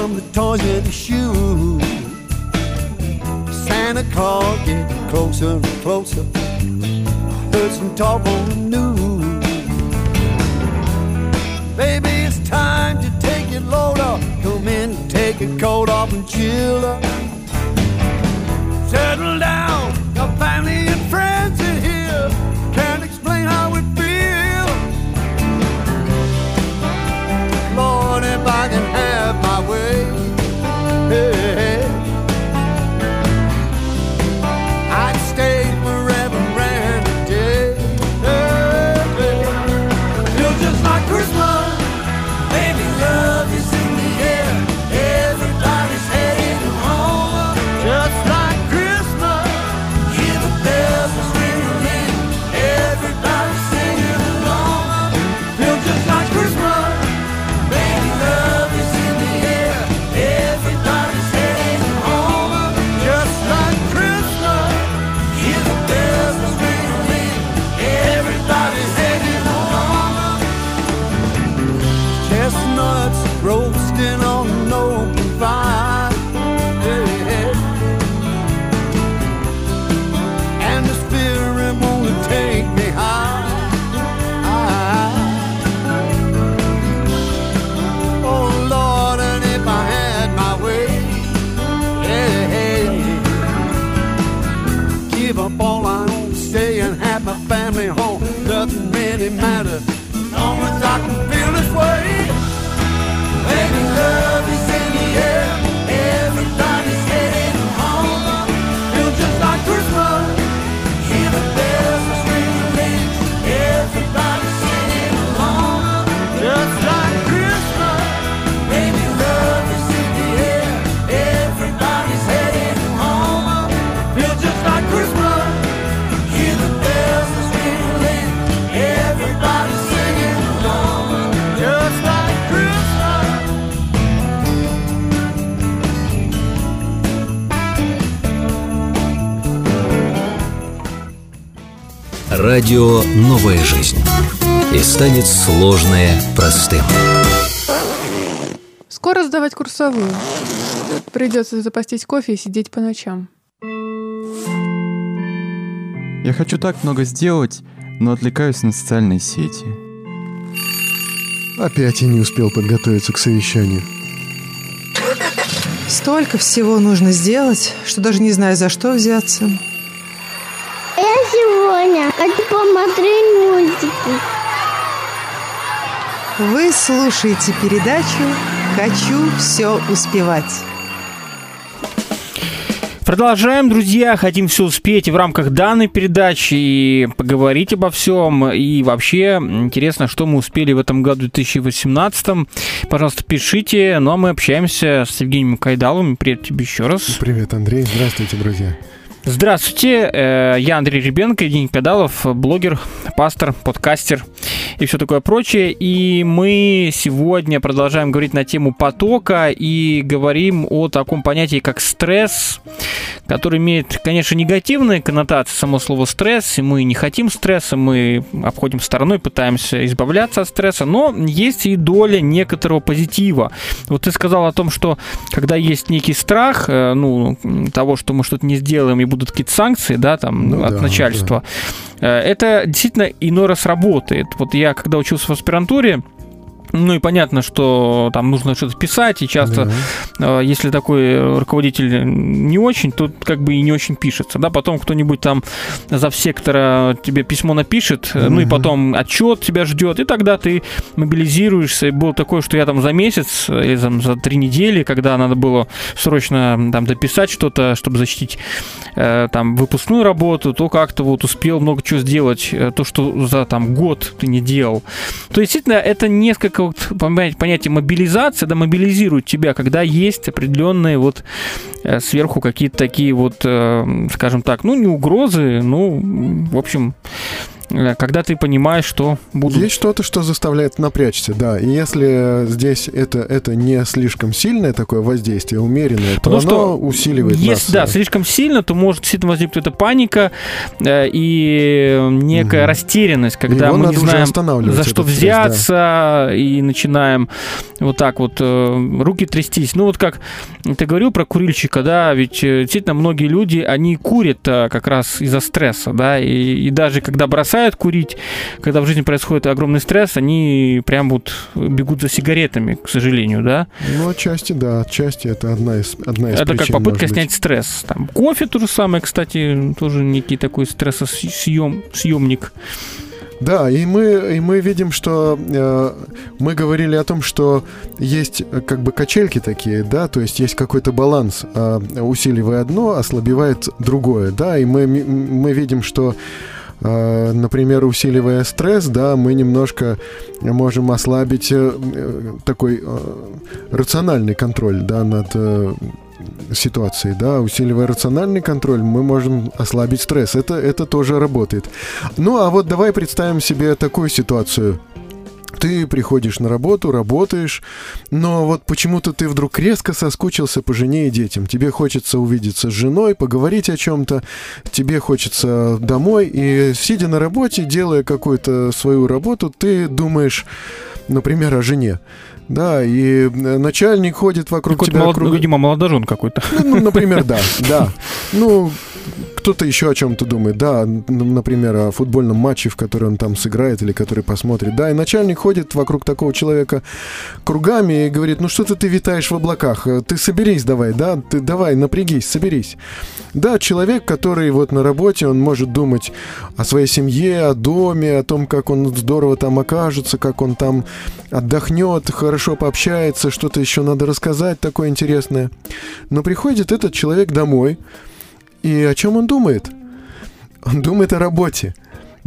From the toys and the shoes. Santa Claus getting closer and closer. I heard some talk on the news. Baby, it's time to take your load off. Come in, take your coat off and chill up. Радио «Новая жизнь». И станет сложное простым. Скоро сдавать курсовую. Придется запастись кофе и сидеть по ночам. Я хочу так много сделать, но отвлекаюсь на социальные сети. Опять я не успел подготовиться к совещанию. Столько всего нужно сделать, что даже не знаю, за что взяться. Сегодня хочу посмотреть мультики. Вы слушаете передачу «Хочу все успевать». Продолжаем, друзья. Хотим все успеть в рамках данной передачи и поговорить обо всем. И вообще, интересно, что мы успели в этом году 2018. Пожалуйста, пишите. Ну, а мы общаемся с Евгением Кайдаловым. Привет тебе еще раз. Привет, Андрей. Здравствуйте, друзья. Здравствуйте, э, я Андрей Ребенко, Евгений Кадалов, блогер, пастор, подкастер и все такое прочее. И мы сегодня продолжаем говорить на тему потока и говорим о таком понятии, как стресс, который имеет, конечно, негативные коннотации, само слово стресс, и мы не хотим стресса, мы обходим стороной, пытаемся избавляться от стресса, но есть и доля некоторого позитива. Вот ты сказал о том, что когда есть некий страх, э, ну, того, что мы что-то не сделаем и будут какие-то санкции, да, там, Ну от да, начальства, э, это действительно иной раз работает. Вот я, когда учился в аспирантуре, ну и понятно, что там нужно что-то писать, и часто, э, если такой руководитель не очень, то как бы и не очень пишется. Да, потом кто-нибудь там за сектора тебе письмо напишет, э, ну и потом отчет тебя ждет, и тогда ты мобилизируешься. И было такое, что я там за месяц или там, за три недели, когда надо было срочно там дописать что-то, чтобы защитить э, там выпускную работу, то как-то вот успел много чего сделать, то, что за там год ты не делал. То есть, действительно, это несколько вот понять- понятие мобилизации, да, мобилизирует тебя, когда есть определенные вот э, сверху какие-то такие вот, э, скажем так, ну, не угрозы, ну, в общем, когда ты понимаешь, что будут... Есть что-то, что заставляет напрячься, да. И если здесь это, это не слишком сильное такое воздействие, умеренное, то Потому оно что усиливает Если, нас. да, слишком сильно, то может действительно возникнуть эта паника э, и некая Мгм. растерянность, когда Его мы не знаем, за что этот стресс, да. взяться, и начинаем вот так вот э, руки трястись. Ну вот как ты говорил про курильщика, да, ведь э, действительно многие люди, они курят э, как раз из-за стресса, да, и, и даже когда бросают курить, когда в жизни происходит огромный стресс, они прям вот бегут за сигаретами, к сожалению, да. Ну, отчасти, да, отчасти это одна из, одна из Это как причин, попытка может быть. снять стресс. Там кофе то же самое, кстати, тоже некий такой стрессосъем, съемник. Да, и мы, и мы видим, что э, мы говорили о том, что есть э, как бы качельки такие, да, то есть есть какой-то баланс, э, усиливая одно, ослабевает другое, да, и мы, мы видим, что Например, усиливая стресс, да, мы немножко можем ослабить э, э, такой э, рациональный контроль, да, над э, ситуацией, да, усиливая рациональный контроль, мы можем ослабить стресс. Это, это тоже работает. Ну, а вот давай представим себе такую ситуацию. Ты приходишь на работу, работаешь, но вот почему-то ты вдруг резко соскучился по жене и детям. Тебе хочется увидеться с женой, поговорить о чем-то, тебе хочется домой, и сидя на работе, делая какую-то свою работу, ты думаешь, например, о жене. Да, и начальник ходит вокруг Какой-то, тебя. молод- круг- видимо, молодожен какой-то. ну, ну, например, да, да. Ну, кто-то еще о чем-то думает, да, например, о футбольном матче, в который он там сыграет или который посмотрит. Да, и начальник ходит вокруг такого человека кругами и говорит, ну что-то ты витаешь в облаках, э, ты соберись давай, да, ты давай, напрягись, соберись. Да, человек, который вот на работе, он может думать о своей семье, о доме, о том, как он здорово там окажется, как он там отдохнет, хорошо пообщается, что-то еще надо рассказать такое интересное. Но приходит этот человек домой, и о чем он думает? Он думает о работе.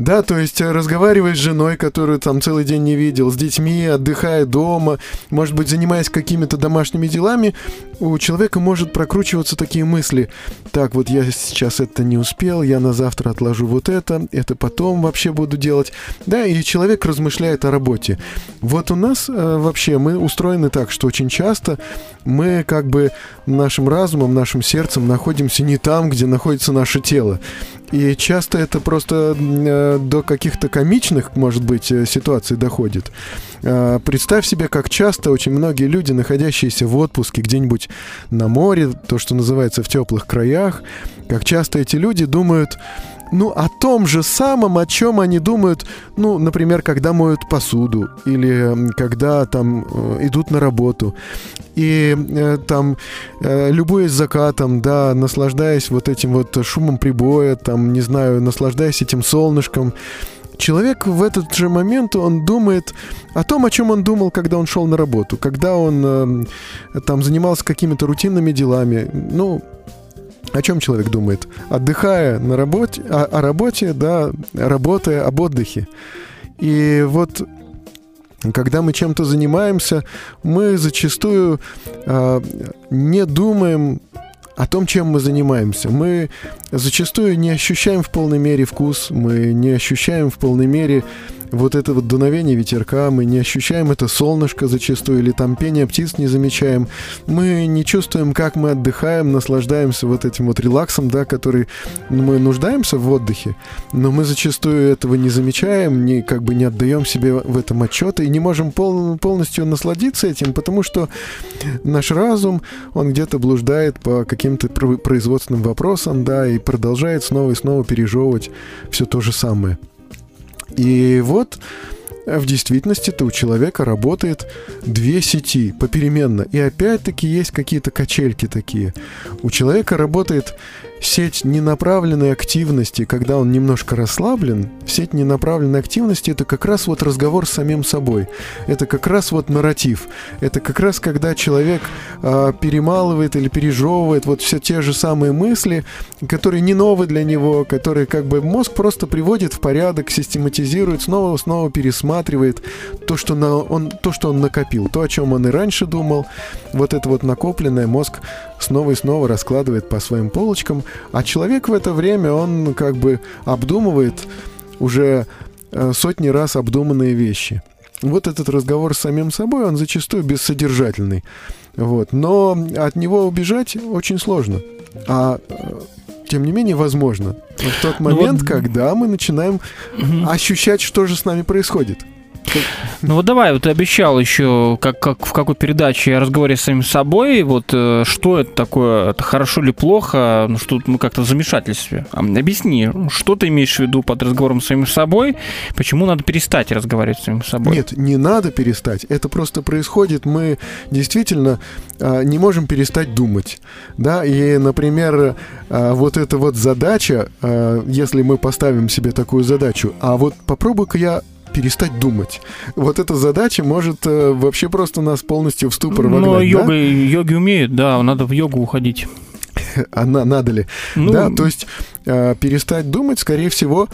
Да, то есть э, разговаривает с женой, которую там целый день не видел, с детьми, отдыхая дома, может быть, занимаясь какими-то домашними делами, у человека может прокручиваться такие мысли. Так, вот я сейчас это не успел, я на завтра отложу вот это, это потом вообще буду делать. Да, и человек размышляет о работе. Вот у нас э, вообще мы устроены так, что очень часто мы как бы нашим разумом, нашим сердцем находимся не там, где находится наше тело. И часто это просто э, до каких-то комичных, может быть, э, ситуаций доходит. Э, Представь себе, как часто очень многие люди, находящиеся в отпуске где-нибудь на море, то, что называется в теплых краях, как часто эти люди думают, ну, о том же самом, о чем они думают, ну, например, когда моют посуду или когда там э, идут на работу. И э, там, э, любуясь закатом, да, наслаждаясь вот этим вот шумом прибоя, там, не знаю, наслаждаясь этим солнышком, человек в этот же момент, он думает о том, о чем он думал, когда он шел на работу, когда он э, там занимался какими-то рутинными делами. Ну, о чем человек думает? Отдыхая на работе, о, о работе, да, работая об отдыхе. И вот когда мы чем-то занимаемся, мы зачастую э, не думаем о том, чем мы занимаемся. Мы зачастую не ощущаем в полной мере вкус, мы не ощущаем в полной мере вот это вот дуновение ветерка, мы не ощущаем это солнышко зачастую, или там пение птиц не замечаем. Мы не чувствуем, как мы отдыхаем, наслаждаемся вот этим вот релаксом, да, который мы нуждаемся в отдыхе, но мы зачастую этого не замечаем, не, как бы не отдаем себе в этом отчета и не можем пол, полностью насладиться этим, потому что наш разум, он где-то блуждает по каким-то пр- производственным вопросам, да, и продолжает снова и снова пережевывать все то же самое. И вот э, в действительности-то у человека работает две сети попеременно. И опять-таки есть какие-то качельки такие. У человека работает сеть ненаправленной активности, когда он немножко расслаблен. Сеть ненаправленной активности это как раз вот разговор с самим собой. Это как раз вот нарратив. Это как раз когда человек а, перемалывает или пережевывает вот все те же самые мысли, которые не новые для него, которые как бы мозг просто приводит в порядок, систематизирует, снова-снова пересматривает то, что на, он, то, что он накопил, то, о чем он и раньше думал. Вот это вот накопленное мозг снова и снова раскладывает по своим полочкам, а человек в это время, он как бы обдумывает уже э, сотни раз обдуманные вещи. Вот этот разговор с самим собой, он зачастую бессодержательный. Вот. Но от него убежать очень сложно. А э, тем не менее, возможно. В тот Ну момент, вот- когда мы начинаем ощущать, что же с нами происходит. Ну вот давай, вот ты обещал еще, как, как в какой передаче, о разговоре с самим собой, вот э, что это такое, это хорошо или плохо, ну что мы как-то в замешательстве. А, Объясни, что ты имеешь в виду под разговором с самим собой, почему надо перестать разговаривать с самим собой? Нет, не надо перестать. Это просто происходит. Мы действительно а, не можем перестать думать. Да, и, например, а, вот эта вот задача, если мы поставим себе такую задачу, а вот попробую-ка я перестать думать. Вот эта задача может э, вообще просто нас полностью в ступор Ну, вогнать, да? йога, йоги умеют, да, надо в йогу уходить. А на- надо ли? Ну, Да, то есть э, перестать думать, скорее всего,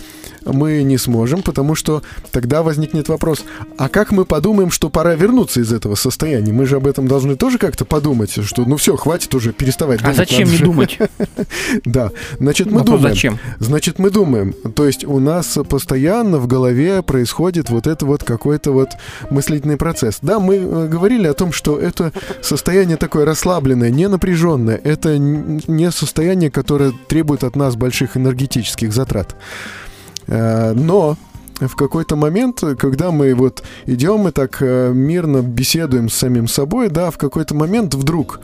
мы не сможем, потому что тогда возникнет вопрос, а как мы подумаем, что пора вернуться из этого состояния? Мы же об этом должны тоже как-то подумать, что ну все, хватит уже переставать а думать. зачем надо не же». думать? Да, значит, мы думаем. зачем? Значит, мы думаем. То есть у нас постоянно в голове происходит вот это вот какой-то вот мыслительный процесс. Да, мы э, говорили о том, что это состояние такое расслабленное, не напряженное. Это не состояние, которое требует от нас больших энергетических затрат. Э, Но в какой-то момент, когда мы вот идем и так э, мирно беседуем с самим собой, да, в какой-то момент вдруг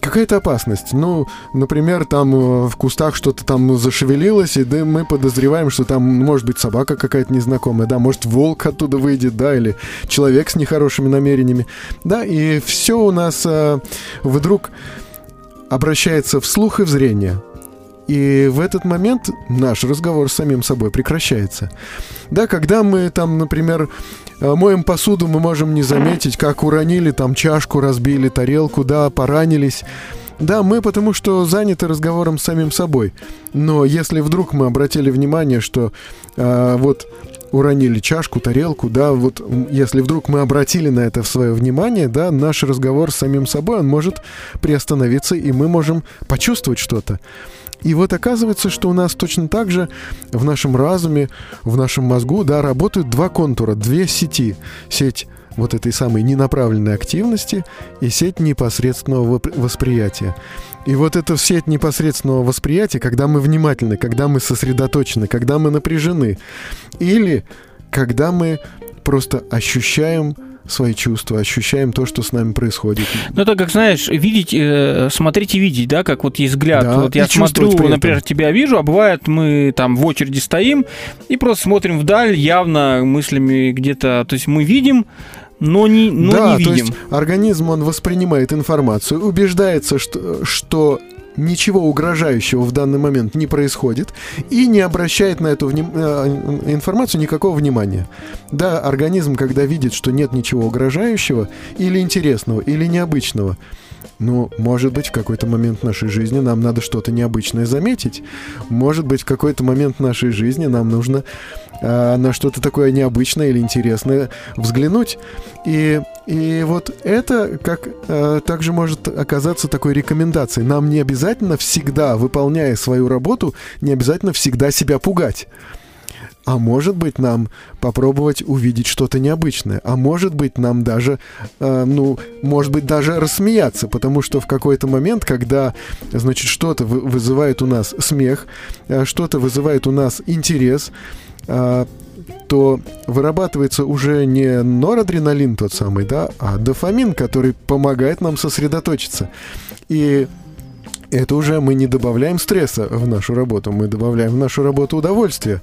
какая-то опасность. Ну, например, там э, в кустах что-то там зашевелилось, и да, мы подозреваем, что там может быть собака какая-то незнакомая, да, может волк оттуда выйдет, да, или человек с нехорошими намерениями, да, и все у нас вдруг обращается в слух и в зрение. И в этот момент наш разговор с самим собой прекращается. Да, когда мы там, например, э, моем посуду, мы можем не заметить, как уронили там чашку, разбили тарелку, да, поранились. Да, мы потому что заняты разговором с самим собой. Но если вдруг мы обратили внимание, что э, вот уронили чашку, тарелку, да, вот если вдруг мы обратили на это свое внимание, да, наш разговор с самим собой, он может приостановиться, и мы можем почувствовать что-то. И вот оказывается, что у нас точно так же в нашем разуме, в нашем мозгу, да, работают два контура, две сети. Сеть вот этой самой ненаправленной активности и сеть непосредственного восприятия. И вот эта сеть непосредственного восприятия, когда мы внимательны, когда мы сосредоточены, когда мы напряжены, или когда мы просто ощущаем свои чувства, ощущаем то, что с нами происходит. Ну, это как, знаешь, видеть, э, смотреть и видеть, да, как вот есть взгляд. Да, вот я смотрю, например, тебя вижу, а бывает мы там в очереди стоим и просто смотрим вдаль, явно мыслями где-то, то есть мы видим, но не, но да, не то видим. есть организм, он воспринимает информацию, убеждается, что, что ничего угрожающего в данный момент не происходит и не обращает на эту вним- э, информацию никакого внимания. Да, организм, когда видит, что нет ничего угрожающего или интересного, или необычного, ну, может быть, в какой-то момент нашей жизни нам надо что-то необычное заметить. Может быть, в какой-то момент нашей жизни нам нужно а, на что-то такое необычное или интересное взглянуть. И, и вот это как а, также может оказаться такой рекомендацией. Нам не обязательно всегда, выполняя свою работу, не обязательно всегда себя пугать. А может быть, нам попробовать увидеть что-то необычное. А может быть, нам даже, э, ну, может быть, даже рассмеяться. Потому что в какой-то момент, когда, значит, что-то вы- вызывает у нас смех, э, что-то вызывает у нас интерес, э, то вырабатывается уже не норадреналин тот самый, да, а дофамин, который помогает нам сосредоточиться. И это уже мы не добавляем стресса в нашу работу, мы добавляем в нашу работу удовольствие.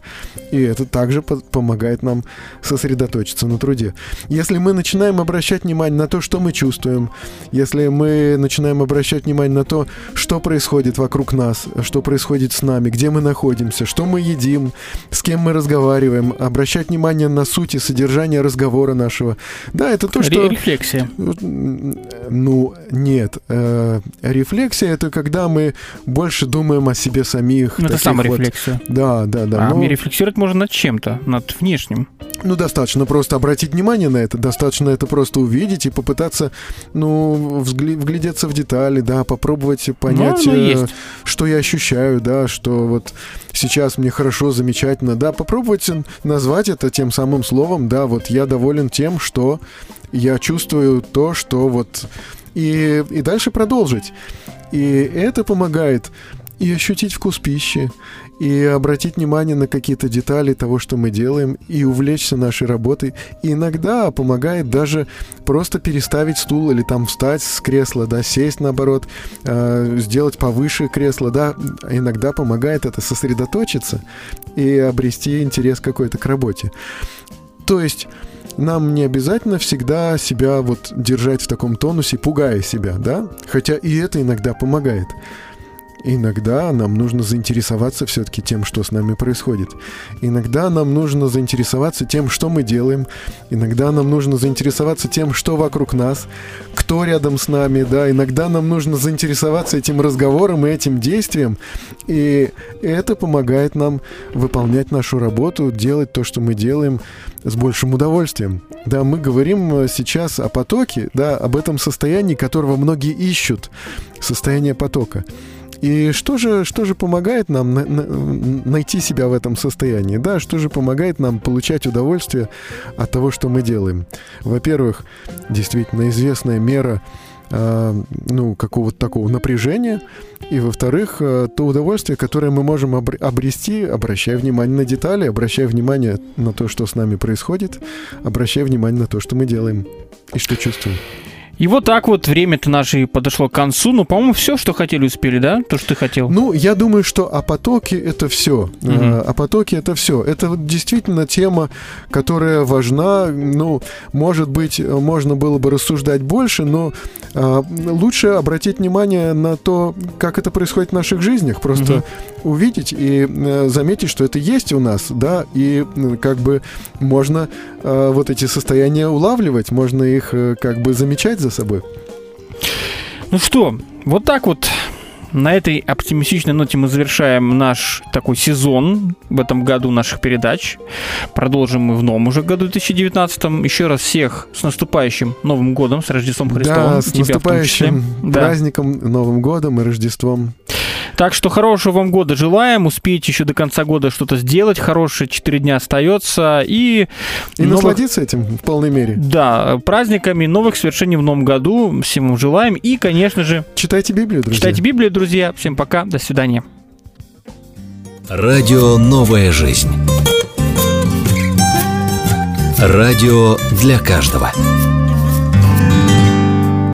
И это также по- помогает нам сосредоточиться на труде. Если мы начинаем обращать внимание на то, что мы чувствуем, если мы начинаем обращать внимание на то, что происходит вокруг нас, что происходит с нами, где мы находимся, что мы едим, с кем мы разговариваем, обращать внимание на суть и содержание разговора нашего. Да, это то, что... Рефлексия. Ну, нет. Э, рефлексия это когда иногда мы больше думаем о себе самих. Ну, это саморефлексия. Вот, да, да, да. А но- рефлексировать можно над чем-то, над внешним. ну, достаточно просто обратить внимание на это, достаточно это просто увидеть и попытаться, ну, взгли- вглядеться в детали, да, попробовать понять, Ну, э, что я ощущаю, да, что вот сейчас мне хорошо, замечательно, да, попробовать назвать это тем самым словом, да, вот я доволен тем, что я чувствую то, что вот... И, и дальше продолжить. И это помогает и ощутить вкус пищи, и обратить внимание на какие-то детали того, что мы делаем, и увлечься нашей работой. И иногда помогает даже просто переставить стул или там встать с кресла, да, сесть наоборот, э, сделать повыше кресло, да. Иногда помогает это сосредоточиться и обрести интерес какой-то к работе. То есть нам не обязательно всегда себя вот держать в таком тонусе, пугая себя, да? Хотя и это иногда помогает. Иногда нам нужно заинтересоваться все-таки тем, что с нами происходит. Иногда нам нужно заинтересоваться тем, что мы делаем. Иногда нам нужно заинтересоваться тем, что вокруг нас, кто рядом с нами, да. Иногда нам нужно заинтересоваться этим разговором и этим действием. И это помогает нам выполнять нашу работу, делать то, что мы делаем с большим удовольствием. Да, мы говорим э, сейчас о потоке, да, об этом состоянии, которого многие ищут, состояние потока. И что же, что же помогает нам на- на- найти себя в этом состоянии? Да, что же помогает нам получать удовольствие от того, что мы делаем? Во-первых, действительно известная мера а, ну, какого-то такого напряжения, и, во-вторых, а, то удовольствие, которое мы можем обр- обрести, обращая внимание на детали, обращая внимание на то, что с нами происходит, обращая внимание на то, что мы делаем и что чувствуем. И вот так вот время-то наше подошло к концу. Ну, по-моему, все, что хотели, успели, да? То, что ты хотел. Ну, я думаю, что о потоке это все. Мгм. О потоке это все. Это действительно тема, которая важна. Ну, может быть, э, можно было бы рассуждать больше, но а, лучше обратить внимание на то, как это происходит в наших жизнях. Просто Мгм. увидеть и э, заметить, что это есть у нас, да, и м, как бы можно э, вот эти состояния улавливать, можно их э, как бы замечать за собой. Ну что, вот так вот на этой оптимистичной ноте мы завершаем наш такой сезон в этом году наших передач. Продолжим мы в новом уже году 2019. Еще раз всех с наступающим Новым годом, с Рождеством Христовым. Да, с наступающим Да. праздником, Новым годом и Рождеством. Так что хорошего вам года желаем. Успейте еще до конца года что-то сделать хорошее. Четыре дня остается. И, И новых- насладиться этим в полной мере. Да, праздниками, новых свершений в новом году. Всем вам желаем. И, конечно же, Читайте Библию, друзья. читайте Библию, друзья. Всем пока, до свидания. Радио «Новая жизнь». Радио для каждого.